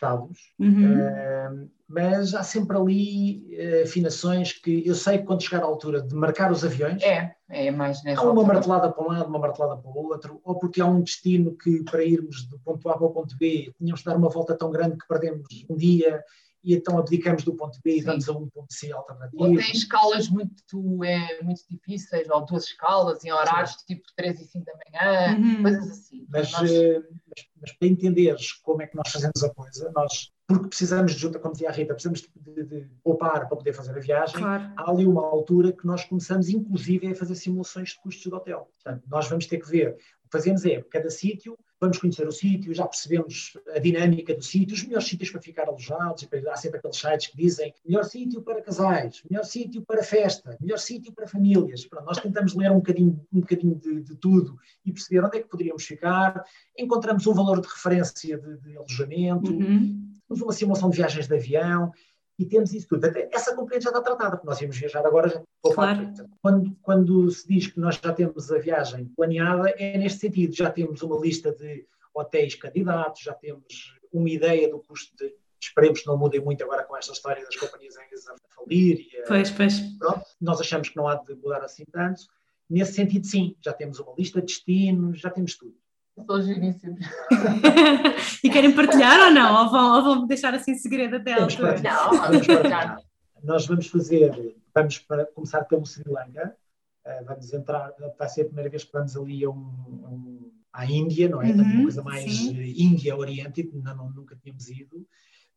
eh, fechados, uhum. uh, mas há sempre ali uh, afinações que eu sei que quando chegar à altura de marcar os aviões, é, é mais há uma altura. martelada para um lado, uma martelada para o outro, ou porque há um destino que para irmos do ponto A para o ponto B tínhamos de dar uma volta tão grande que perdemos um dia e então abdicamos do ponto B e vamos a um ponto C alternativo. Ou tem escalas muito, é, muito difíceis, ou duas escalas em horários Sim. tipo 3 e 5 da manhã, uhum. coisas assim. Mas, nós... Eh, mas, mas, para entenderes como é que nós fazemos a coisa, nós, porque precisamos de junta, como dizia a Rita, precisamos de, de, de poupar para poder fazer a viagem, claro. há ali uma altura que nós começamos inclusive a fazer simulações de custos de hotel. Portanto, nós vamos ter que ver, o que fazemos é, cada sítio vamos conhecer o sítio, já percebemos a dinâmica do sítio, os melhores sítios para ficar alojados, e há sempre aqueles sites que dizem melhor sítio para casais, melhor sítio para festa, melhor sítio para famílias. Pronto, nós tentamos ler um bocadinho, um bocadinho de, de, tudo e perceber onde é que poderíamos ficar, encontramos um valor de referência de, de alojamento, uhum. uma simulação de viagens de avião, e temos isso tudo. Até essa componente já está tratada, porque nós íamos viajar agora já claro. quando, quando se diz que nós já temos a viagem planeada, é neste sentido, já temos uma lista de hotéis candidatos, já temos uma ideia do custo de esperemos que não mudem muito agora com esta história das companhias aéreas a falir. E, pois, pois. Pronto, nós achamos que não há de mudar assim tanto. Nesse sentido, sim, já temos uma lista de destinos, já temos tudo. São giríssimos. e querem partilhar ou não? Ou vão, ou vão deixar assim segredo até a altura? Não, vamos partilhar. Nós vamos fazer, vamos para começar pelo Sri Lanka, uh, vamos entrar, vai ser a primeira vez que vamos ali a, um, um, à Índia, não é? Uhum, uma coisa mais Índia-Oriente, não, nunca tínhamos ido.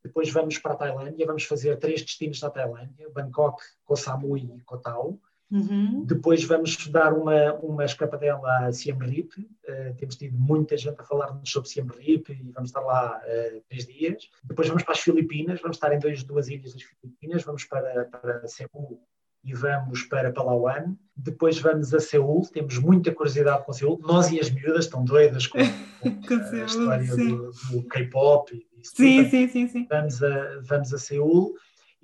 Depois vamos para a Tailândia, vamos fazer três destinos na Tailândia, Bangkok, Koh Samui e Koh Tao. Uhum. Depois vamos dar uma, uma escapadela a Siem Reap. Uh, temos tido muita gente a falar-nos sobre Siem Reap e vamos estar lá uh, três dias. Depois vamos para as Filipinas, vamos estar em dois, duas ilhas das Filipinas, vamos para, para Cebu e vamos para Palawan. Depois vamos a Seul, temos muita curiosidade com Seul. Nós e as miúdas estão doidas com, com a história do, do K-pop. Sim, sim, sim, sim. Vamos a, vamos a Seul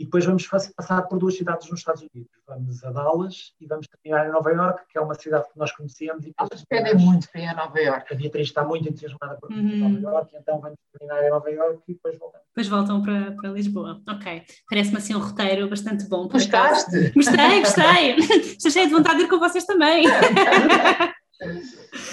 e depois vamos passar por duas cidades nos Estados Unidos. Vamos a Dallas e vamos terminar em Nova York, que é uma cidade que nós conhecemos. E Elas pedem muito para ir a Nova York. A Beatriz está muito entusiasmada por uhum. Nova York, então vamos terminar em Nova York e depois voltamos. Depois voltam para, para Lisboa. Ok. Parece-me assim um roteiro bastante bom. Gostaste? Gostei, gostei. Estou cheia de vontade de ir com vocês também.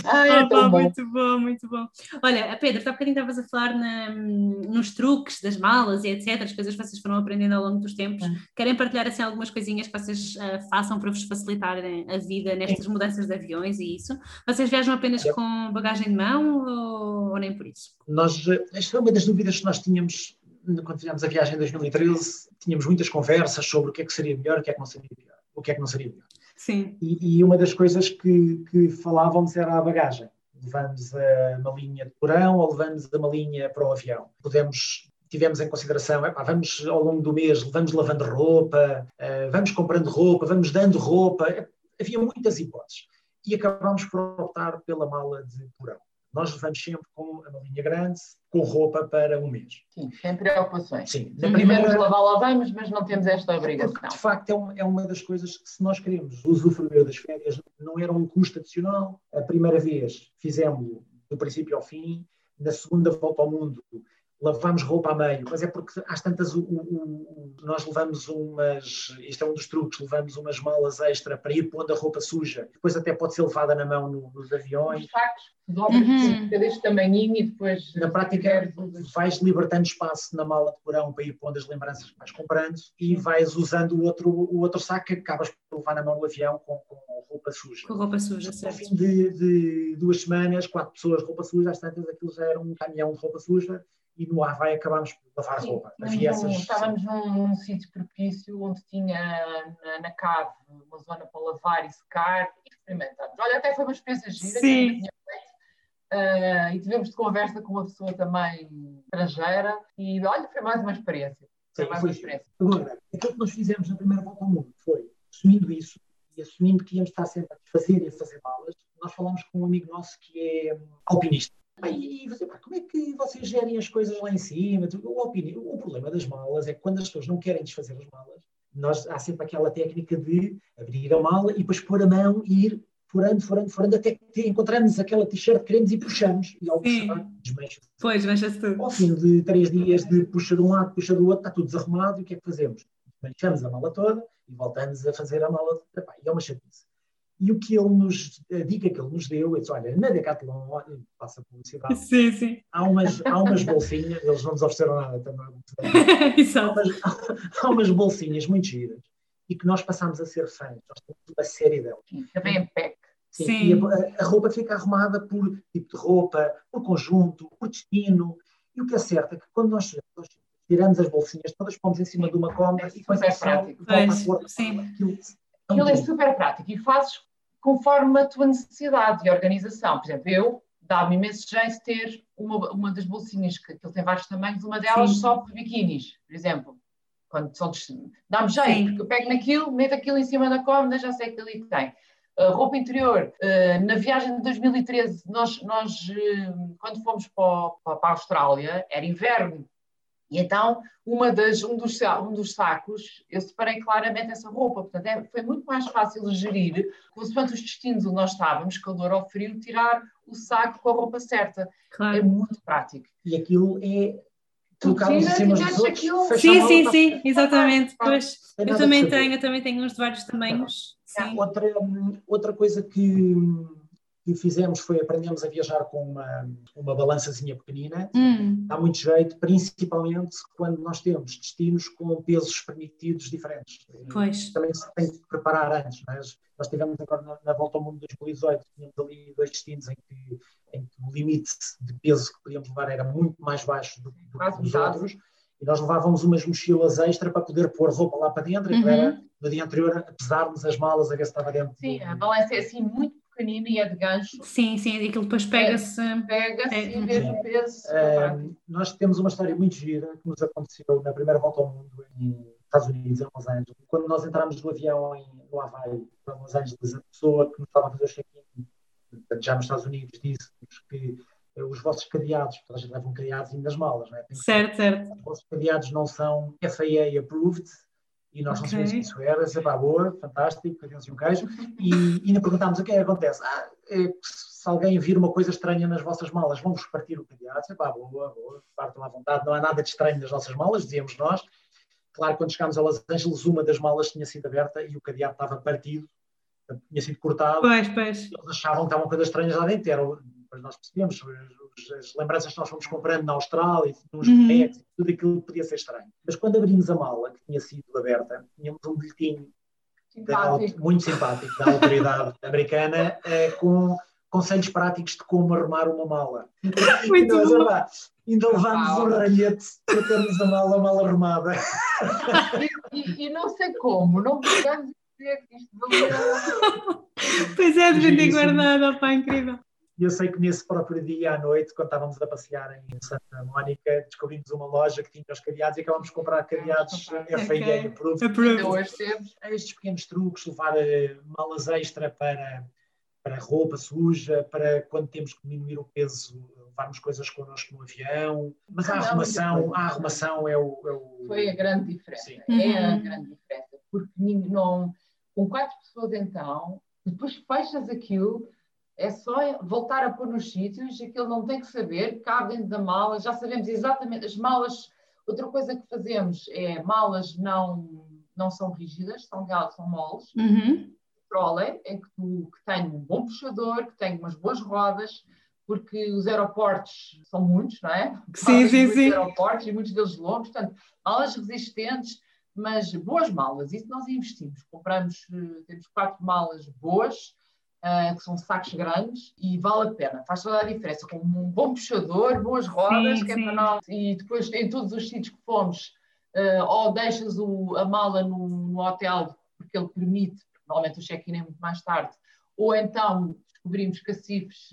Ah, é oh, muito bom, muito bom. Olha, Pedro, há bocadinho estavas a falar na, nos truques das malas e etc, as coisas que vocês foram aprendendo ao longo dos tempos. Hum. Querem partilhar assim algumas coisinhas que vocês uh, façam para vos facilitarem a vida nestas Sim. mudanças de aviões e isso? Vocês viajam apenas é. com bagagem de mão ou, ou, nem por isso? Nós, esta é uma das dúvidas que nós tínhamos quando fizemos a viagem em 2013, tínhamos muitas conversas sobre o que é que seria melhor, o que é que não seria melhor, o que é que não seria melhor. Sim. E, e uma das coisas que, que falávamos era a bagagem. Levamos a malinha de porão ou levamos a malinha para o avião. Podemos tivemos em consideração, epá, vamos ao longo do mês, vamos lavando roupa, uh, vamos comprando roupa, vamos dando roupa. Havia muitas hipóteses. E acabámos por optar pela mala de porão. Nós levamos sempre com a malinha grande, com roupa para um mês. Sim, sem preocupações. Sim. Na primeira lavar, lavamos, mas não temos esta obrigação. Porque, de facto, é, um, é, uma das coisas que, se nós queremos usufruir das férias, não era um custo adicional. A primeira vez fizemos do princípio ao fim, na segunda volta ao mundo lavamos roupa a meio, mas é porque às tantas o, o, o, nós levamos umas, isto é um dos truques, levamos umas malas extra para ir pondo a roupa suja, depois até pode ser levada na mão no, nos aviões. Os sacos, dobras uhum. deste tamanhinho e depois... Na prática vais libertando espaço na mala de porão para ir pondo as lembranças que vais comprando e vais usando o outro, o outro saco que acabas por levar na mão no avião com, com roupa suja. Com roupa suja, certo. Ao fim de, de, duas semanas, quatro pessoas roupa suja, às tantas aquilo já era um caminhão de roupa suja e no Havaí acabámos por lavar Sim, roupa. Havia essas... Estávamos num, num sítio propício onde tinha na, na, cave uma zona para lavar e secar e experimentámos. Olha, até foi uma experiência gira Sim. Uh, e tivemos de conversa com uma pessoa também estrangeira e olha, foi mais uma experiência. Foi Sim, mais foi uma experiência. Agora, aquilo que nós fizemos na primeira volta ao mundo foi, assumindo isso e assumindo que íamos estar sempre a desfazer e a fazer malas, nós falamos com um amigo nosso que é hum, alpinista e gerem as coisas lá em cima? O, opinião, o problema das malas é que quando as pessoas não querem desfazer as malas, nós, há sempre aquela técnica de abrir a mala e depois pôr a mão e ir furando, furando, furando, até que encontramos aquela t-shirt que queremos e puxamos. E ao puxar, desmancha-se. Pois, desmancha-se tudo. Ao fim de três dias de puxa de um lado, puxa do outro, está tudo desarrumado e o que é que fazemos? Desmanchamos a mala toda e voltamos a fazer a mala. E é uma chatice. E o que ele nos, a dica que ele nos deu, é disse, olha, na Decathlon, passa publicidade, sim, sim. Há, umas, há umas bolsinhas, eles não nos ofereceram nada também, há, umas, há umas bolsinhas muito giras e que nós passamos a ser fãs, nós temos uma série delas. Também em pack. Sim, Sim. A, a, roupa fica arrumada por tipo de roupa, por conjunto, por destino, e o que é certo é que quando nós, nós tiramos as bolsinhas todas, pomos em cima de uma coma é e depois é prático. A Sim. Aquilo, Aquilo é super prático e fazes conforme a tua necessidade de organização. Por exemplo, eu dá-me imenso jeito ter uma, uma das bolsinhas, que aquilo tem vários tamanhos, uma delas Sim. só para biquinis, por exemplo. Quando são Dá-me jeito, porque eu pego naquilo, meto aquilo em cima da cómoda, já sei que ali que tem. Uh, roupa interior, uh, na viagem de 2013, nós, nós uh, quando fomos para, para, a Austrália, era inverno, e então, uma das, um, dos, um dos sacos, eu separei claramente essa roupa. Portanto, é, foi muito mais fácil gerir, consoante os destinos onde nós estávamos, calor ou frio, tirar o saco com a roupa certa. Claro. É muito prático. E aquilo é colocá-los em cima dos outros. Sim, sim, sim, exatamente. Pois, eu também tenho, eu também tenho uns de vários tamanhos. Outra, outra coisa que que fizemos foi aprendemos a viajar com uma, uma balançazinha pequenina. Hum. Dá muito jeito, principalmente quando nós temos destinos com pesos permitidos diferentes. Pois. Também se tem que preparar antes. Mas é? nós tivemos agora na, na, volta ao mundo de 2018, tínhamos ali dois destinos em que, em que o limite de peso que podíamos levar era muito mais baixo do, do que os outros. E nós levávamos umas mochilas extra para poder pôr roupa lá para dentro uhum. e para no dia anterior pesarmos as malas a ver se estava dentro. Sim, do... a balança é assim muito pequenino e é de gancho. Sim, sim, aquilo depois pega-se. Pega-se é. e vê o peso. Uh, nós temos uma história muito gira que nos aconteceu na primeira volta ao mundo em Estados Unidos, em Los Angeles. Quando nós entramos no avião em, no Havaí, para Los Angeles, a pessoa que nos estava a fazer o check-in, já nos Estados Unidos, disse-nos que os vossos cadeados, porque a gente leva um cadeado nas malas, não é? Certo, certo. Os vossos cadeados não são FAA approved, e nós okay. não sabíamos que isso era, disse, pá, boa, fantástico, cadê um queijo, e, ainda perguntámos o que é que acontece. Ah, é, se alguém vir uma coisa estranha nas vossas malas, vão-vos partir o cadeado, disse, pá, boa, boa, partam à vontade, não há nada de estranho nas nossas malas, dizíamos nós. Claro, quando chegámos a Los Angeles, uma das malas tinha sido aberta e o cadeado estava partido, tinha sido cortado. Pois, pois. Eles achavam que estavam coisas estranhas lá dentro, era, depois nós percebemos, as lembranças que nós fomos comprando na Austrália, nos uhum. Rex, tudo aquilo podia ser estranho. Mas quando abrimos a mala, que tinha sido aberta, tínhamos um bilhetinho simpático. muito simpático da autoridade americana eh, com conselhos práticos de como arrumar uma mala. Muito nós, bom. ainda levámos um ralhete para termos a mala mal arrumada. E, e, e não sei como, não podemos dizer que isto valeu. Pois é, devia ter guardado, pá, incrível. E eu sei que nesse próprio dia à noite, quando estávamos a passear em Santa Mónica, descobrimos uma loja que tinha os cadeados e acabámos de comprar cadeados okay. FAA approved. approved. Hoje temos estes pequenos truques, levar eh, malas extra para, para roupa suja, para quando temos que diminuir o peso, levarmos coisas connosco no avião. Mas a arrumação, a arrumação é o, é o... Foi a grande diferença. Sim. É a uhum. grande diferença. Porque não, com quatro pessoas então, depois fechas aquilo É só voltar a pôr nos sítios, aquilo não tem que saber, cabe dentro da mala, já sabemos exatamente. As malas, outra coisa que fazemos é malas não, não são rígidas, são, são moles. Uhum. Troller, em que tu que tem um bom puxador, que tem umas boas rodas, porque os aeroportos são muitos, não é? Sim, sim, sim. aeroportos e muitos deles longos, portanto, malas resistentes, mas boas malas, isso nós investimos. Compramos, eh, temos quatro malas boas, uh, que são sacos grandes, e vale a pena, faz toda a diferença, com um bom puxador, boas rodas, sim, que é sim. para nós. E depois, em todos os sítios que fomos, uh, ou deixas o, a mala no, no hotel, porque ele permite, porque normalmente o check-in é muito mais tarde, ou então descobrimos cacifes.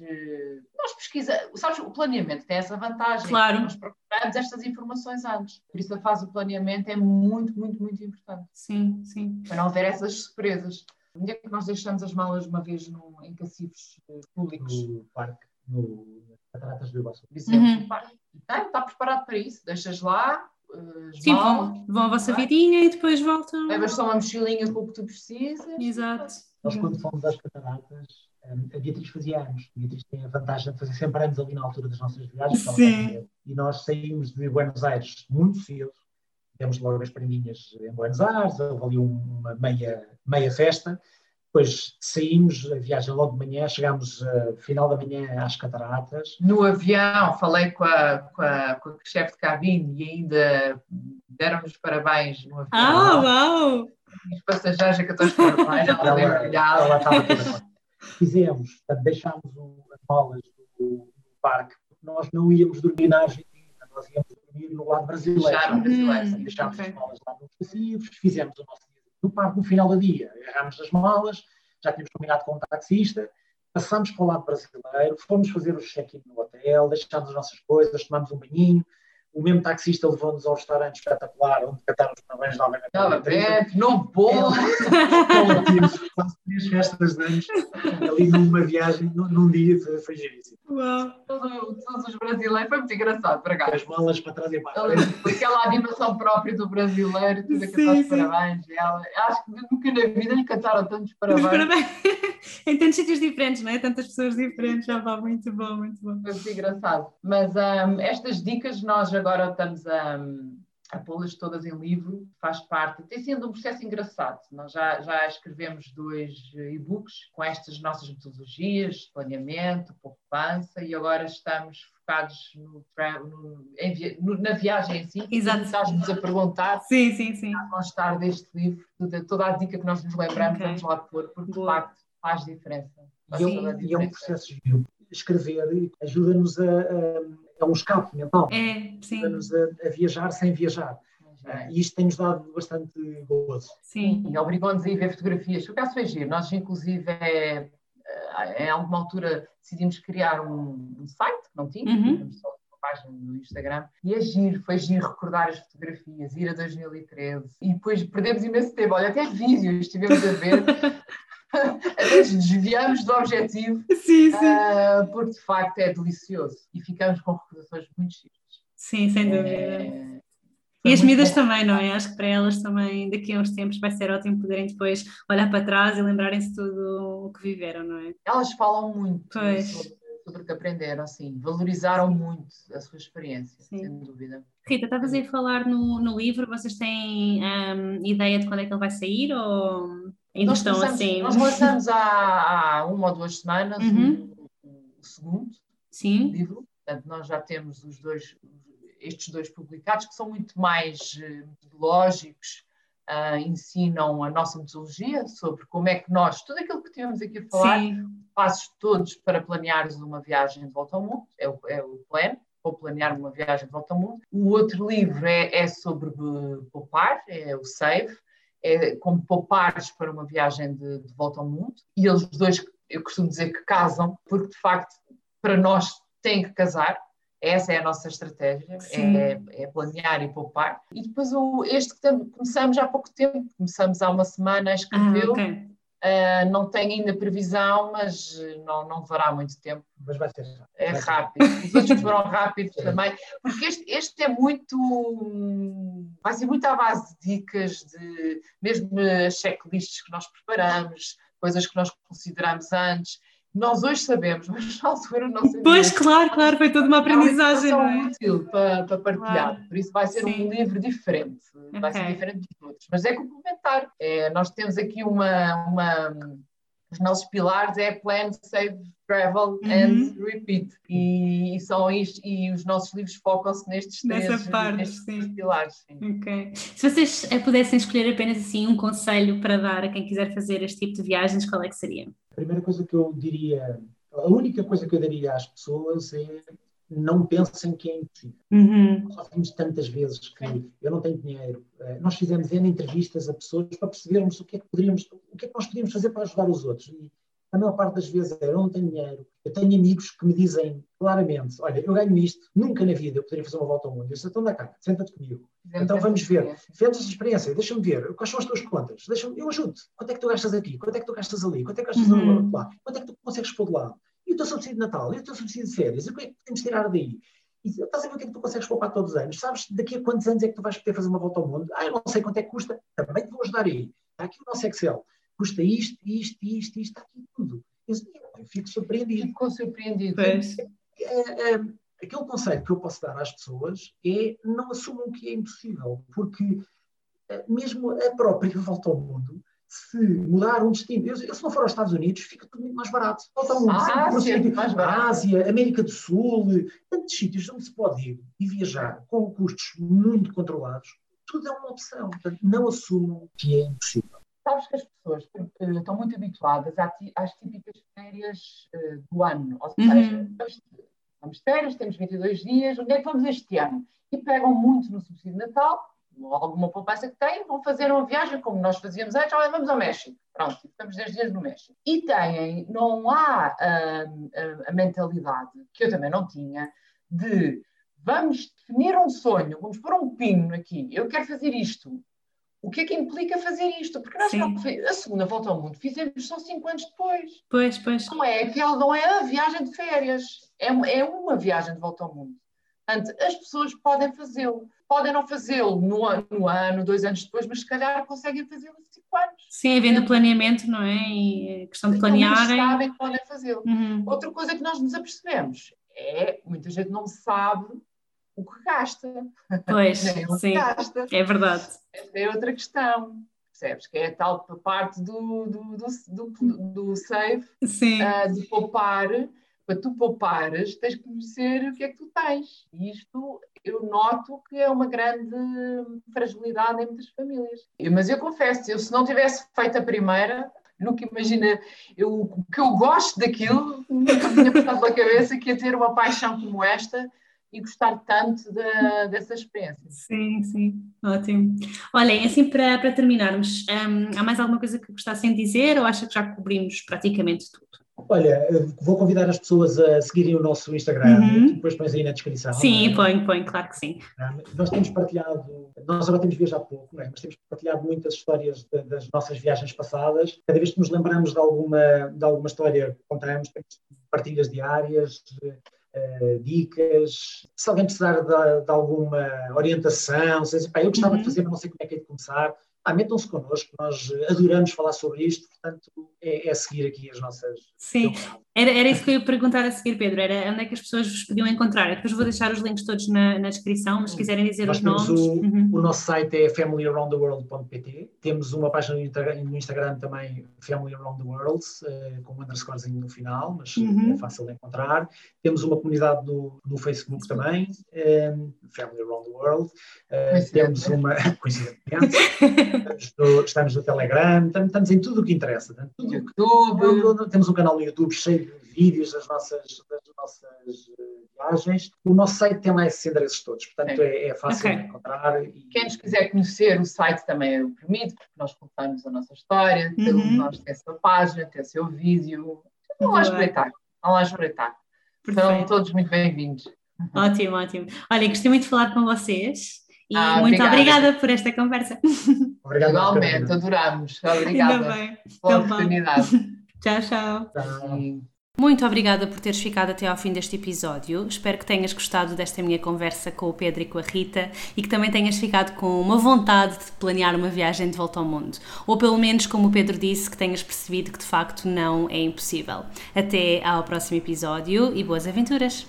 Nós pesquisamos, sabes, o planeamento tem essa vantagem. Claro. Nós procuramos estas informações antes. Por isso a fase do planeamento é muito, muito, muito importante. Sim, sim. Para não haver essas surpresas. Onde é que nós deixamos as malas uma vez no, em cacifes públicos? No parque, no, nas cataratas do Iguaçu. Exemplo, Uhum. parque. Está, está preparado para isso. Deixas lá. eh, As Sim, malas, vão, vão a vossa não é? vidinha e depois voltam. Levas só uma mochilinha com o que tu precisas. Exato. Nós, quando fomos às cataratas, hum, a Beatriz fazia anos. A Beatriz tem a vantagem de fazer sempre anos ali na altura das nossas viagens. Sim. E nós saímos de Buenos Aires muito cedo. Demos logo as prendinhas em Buenos Aires, houve ali um- uma meia, meia festa. Depois saímos, a viagem logo de manhã, chegámos uh, final da manhã às cataratas. No avião, falei com a, com a, com a chefe de cabine e ainda deram-nos parabéns no avião. Ah, uau! Os passageiros a que os parabéns, ela Ela, mergulhada. ela estava toda. Fizemos, portanto, deixámos o- as malas do, do parque, porque nós não íamos dormir na Argentina, nós íamos dormir no lado brasileiro. Deixaram brasileiros. Hum. Deixámos ok. as malas lá nos recibos, fizemos o nosso dia no parque no final do dia. Agarrámos as malas, já tínhamos combinado com o taxista, passámos para o lado brasileiro, fomos fazer o check-in no hotel, deixámos as nossas coisas, tomámos um banhinho. O mesmo taxista levou-nos ao restaurante espetacular, onde cantaram os parabéns novamente. Novamente, não bom. Então, tínhamos quase três festas de anos ali numa viagem, num, num dia, foi, foi giríssimo. Uau! Todo- Todos os brasileiros, foi muito engraçado, por acaso. As malas para trás e para Ela- Aquela animação própria do brasileiro, tudo a cantar os parabéns. E Ela, acho que nunca na vida lhe cantaram tantos parabéns. parabéns! em tantos sítios diferentes, não é? Tantas pessoas diferentes. Já vá, muito bom, muito bom. Foi muito engraçado. Mas hum, estas dicas nós agora estamos a, a pô-las todas em livro, faz parte. Tem sido um processo engraçado. Nós já, já escrevemos dois e-books com estas nossas metodologias, planeamento, poupança, e agora estamos focados no, no- em no- na viagem em si. Exato. Estás-nos a perguntar Sim, sim, sim. a constar deste livro, toda, toda a dica que nós nos lembramos, Ok. vamos lá pôr, porque de facto faz diferença. Faz E é, um, e é um processo giro. Escrever ajuda-nos a, a. É um escape mental. É, sim, Ajuda-nos a, a viajar sem viajar. É. E isto tem-nos dado bastante gozo. sim. E obrigou-nos a ir ver fotografias. Por acaso foi giro. Nós, inclusive, é, é, em alguma altura decidimos criar um, um site que não tinha, Uhum. só uma página no Instagram. E é giro, foi giro recordar as fotografias, ir a 2013. E depois perdemos imenso tempo. Olha, até vídeos estivemos a ver. Nos desviamos do objetivo, Sim, sim. ah, porque de facto é delicioso. E ficamos com recordações muito giras. Sim, sem dúvida. É, E as miúdas bom. também, não é? Acho que para elas também, daqui a uns tempos, vai ser ótimo poderem depois olhar para trás e lembrarem-se tudo o que viveram, não é? Elas falam muito Pois. sobre, sobre o que aprenderam, assim, valorizaram muito a sua experiência, Sim. sem dúvida. Rita, estavas aí a falar no, no livro, vocês têm hum, ideia de quando é que ele vai sair ou Nós, estão começamos- assim? nós lançamos há, há uma ou duas semanas Uhum. o, o segundo Sim, livro, portanto nós já temos os dois, estes dois publicados que são muito mais eh, metodológicos, ah, ensinam a nossa metodologia sobre como é que nós, tudo aquilo que tivemos aqui a falar, sim, passos todos para planeares uma viagem de volta ao mundo, é o, é o plano, vou planear uma viagem de volta ao mundo. O outro livro é, é sobre eh, poupar, é o Save, é como poupares para uma viagem de, de volta ao mundo. E eles dois, eu costumo dizer que casam, porque de facto, para nós tem que casar. Essa é a nossa estratégia, é, é planear e poupar. E depois o, este que começamos há pouco tempo, começamos há uma semana a ah, escrevê-lo. Uh, não tenho ainda previsão, mas uh, não, não levará muito tempo. Mas vai ser. É Vai ser. rápido. Os outros foram rápidos também. Porque este, este é muito. hum, Vai ser muito à base de dicas, de mesmo as checklists que nós preparamos, coisas que nós consideramos antes. Nós hoje sabemos, mas na altura não sabemos. Pois, claro, claro, foi toda uma aprendizagem, é uma é? útil para, para partilhar, Claro. por isso vai ser Sim. um livro diferente, vai ser diferente dos outros, mas é complementar. É, nós temos aqui uma, uma- os nossos pilares é plan, save, travel Uhum. and repeat, e, e são isto, e os nossos livros focam-se nestes Nessa três, parte, nestes sim. pilares. sim. Ok. Se vocês eh, pudessem escolher apenas assim um conselho para dar a quem quiser fazer este tipo de viagens, qual é que seria? A primeira coisa que eu diria, a única coisa que eu daria às pessoas é não pensem que é impossível. Uhum. Nós ouvimos tantas vezes que eu não tenho dinheiro. Eh, Nós fizemos N entrevistas a pessoas para percebermos o que é que poderíamos, o que é que nós podíamos fazer para ajudar os outros. E a maior parte das vezes é, eu não tenho dinheiro. Eu tenho amigos que me dizem claramente, olha, eu ganho isto, nunca na vida eu poderia fazer uma volta ao mundo. Eu disse, então dá cá, senta-te comigo. Então vamos ver. Fizemos essa experiência, deixa-me ver, quais são as tuas contas? Deixa eu ajudo. Quanto é que tu gastas aqui? Quanto é que tu gastas ali? Quanto é que gastas Uhum. lá? Quanto é que tu consegues pôr de lado? E o teu subsídio de Natal? E o teu subsídio de férias? E o que é que podemos tirar daí? E estás a ver o que é que tu consegues poupar todos os anos? Sabes daqui a quantos anos é que tu vais poder fazer uma volta ao mundo? Ah, eu não sei quanto é que custa. Também te vou ajudar aí. Está aqui o nosso Excel. Custa isto, isto, isto, isto, está aqui tudo. Eu, fico surpreendido. Ficou surpreendido. Pois. É, é, aquele conselho que eu posso dar às pessoas é não assumam que é impossível, porque é, mesmo a própria volta ao mundo, se mudar um destino, eu, eu se não for aos Estados Unidos, fica tudo muito mais barato. Volta ao mundo, Ah, sempre mais barato. Ásia, América do Sul, tantos sítios onde se pode ir e viajar com custos muito controlados, tudo é uma opção. Portanto, não assumam que é impossível. Sabes que as pessoas estão muito habituadas às típicas férias eh, do ano. Ou seja, Uhum. vamos- de férias, temos 22 dias, onde é que vamos este ano? E pegam muito no subsídio de Natal, ou alguma poupança que têm, vão fazer uma viagem como nós fazíamos antes, olha, vamos ao México. Pronto, e ficamos 10 dias no México. E têm, não há a, a mentalidade, que eu também não tinha, de vamos definir um sonho, vamos pôr um pino aqui, eu quero fazer isto. O que é que implica fazer isto? Porque nós não, a segunda volta ao mundo fizemos só cinco anos depois. Pois, pois. Não é, aquela, não é a viagem de férias, é, uma- é uma viagem de volta ao mundo. Portanto, as pessoas podem fazê-lo. Podem não fazê-lo no, no ano, dois anos depois, mas se calhar conseguem fazê-lo em cinco anos. Sim, havendo planeamento, não é? E a questão de menos planearem. sabem que podem fazê-lo. Uhum. Outra coisa que nós nos apercebemos é muita gente não sabe o que gasta. Pois, que sim, gasta. é verdade. Esta é outra questão. Percebes? Que é a tal parte do, do, do, do, do save, Sim, ah, de poupar. Para tu poupares, tens que conhecer o que é que tu tens. E isto eu noto que é uma grande fragilidade em muitas famílias. Mas eu confesso, eu se não tivesse feito a primeira, nunca imagina, eu, que eu gosto daquilo, nunca tinha passado pela cabeça que ia ter uma paixão como esta e gostar tanto da, dessa experiência. sim, sim, ótimo. Olhem, assim para, para terminarmos, hum, há mais alguma coisa que gostassem de dizer ou acha que já cobrimos praticamente tudo? Olha, vou convidar as pessoas a seguirem o nosso Instagram, Uhum. que depois pões aí na descrição. Sim, é? põe, põe, claro que sim. Nós temos partilhado, nós agora temos viajado pouco, não é? mas temos partilhado muitas histórias de- das nossas viagens passadas. Cada vez que nos lembramos de alguma, de alguma história, contamos, temos partilhas diárias, eh, dicas. Se alguém precisar de, de alguma orientação, se "Pá, eu gostava Uhum. de fazer, mas não sei como é que é de começar, ah, metam-se connosco, nós adoramos falar sobre isto, portanto, é, é seguir aqui as nossas. Sim, era, era isso que eu ia perguntar a seguir, Pedro, era onde é que as pessoas vos podiam encontrar? Eu depois vou deixar os links todos na, na descrição, mas se quiserem dizer Nós os temos nomes... o, Uhum. o nosso site é familyaroundtheworld.pt. Temos uma página no Instagram, no Instagram também, Family Around the World, eh, com um underscorezinho no final, mas Uhum. é fácil de encontrar. Temos uma comunidade no, no Facebook também, eh, Family Around the World. Eh, Coincidente, temos uma. Coincidentemente. estamos, no, estamos no Telegram, estamos, estamos em tudo o que interessa. né? Tudo, YouTube, temos um canal no YouTube cheio de vídeos das nossas, das nossas eh, viagens. O nosso site tem lá esses endereços todos, portanto é, é fácil Ok. de encontrar. E, Quem nos quiser conhecer, o site também o permite, porque nós contamos a nossa história, um Uhum. nós tem a sua página, tem o seu vídeo. Vão lá espreitar, vão lá espreitar. São todos muito bem-vindos. Ótimo, ótimo. Olha, gostei muito de falar com vocês e Ah, muito obrigada. obrigada por esta conversa. Obrigado, Igualmente. Ainda Obrigada bem. pela oportunidade. Tchau, tchau. Tchau. Muito obrigada por teres ficado até ao fim deste episódio. Espero que tenhas gostado desta minha conversa com o Pedro e com a Rita e que também tenhas ficado com uma vontade de planear uma viagem de volta ao mundo. Ou pelo menos, como o Pedro disse, que tenhas percebido que de facto não é impossível. Até ao próximo episódio e boas aventuras!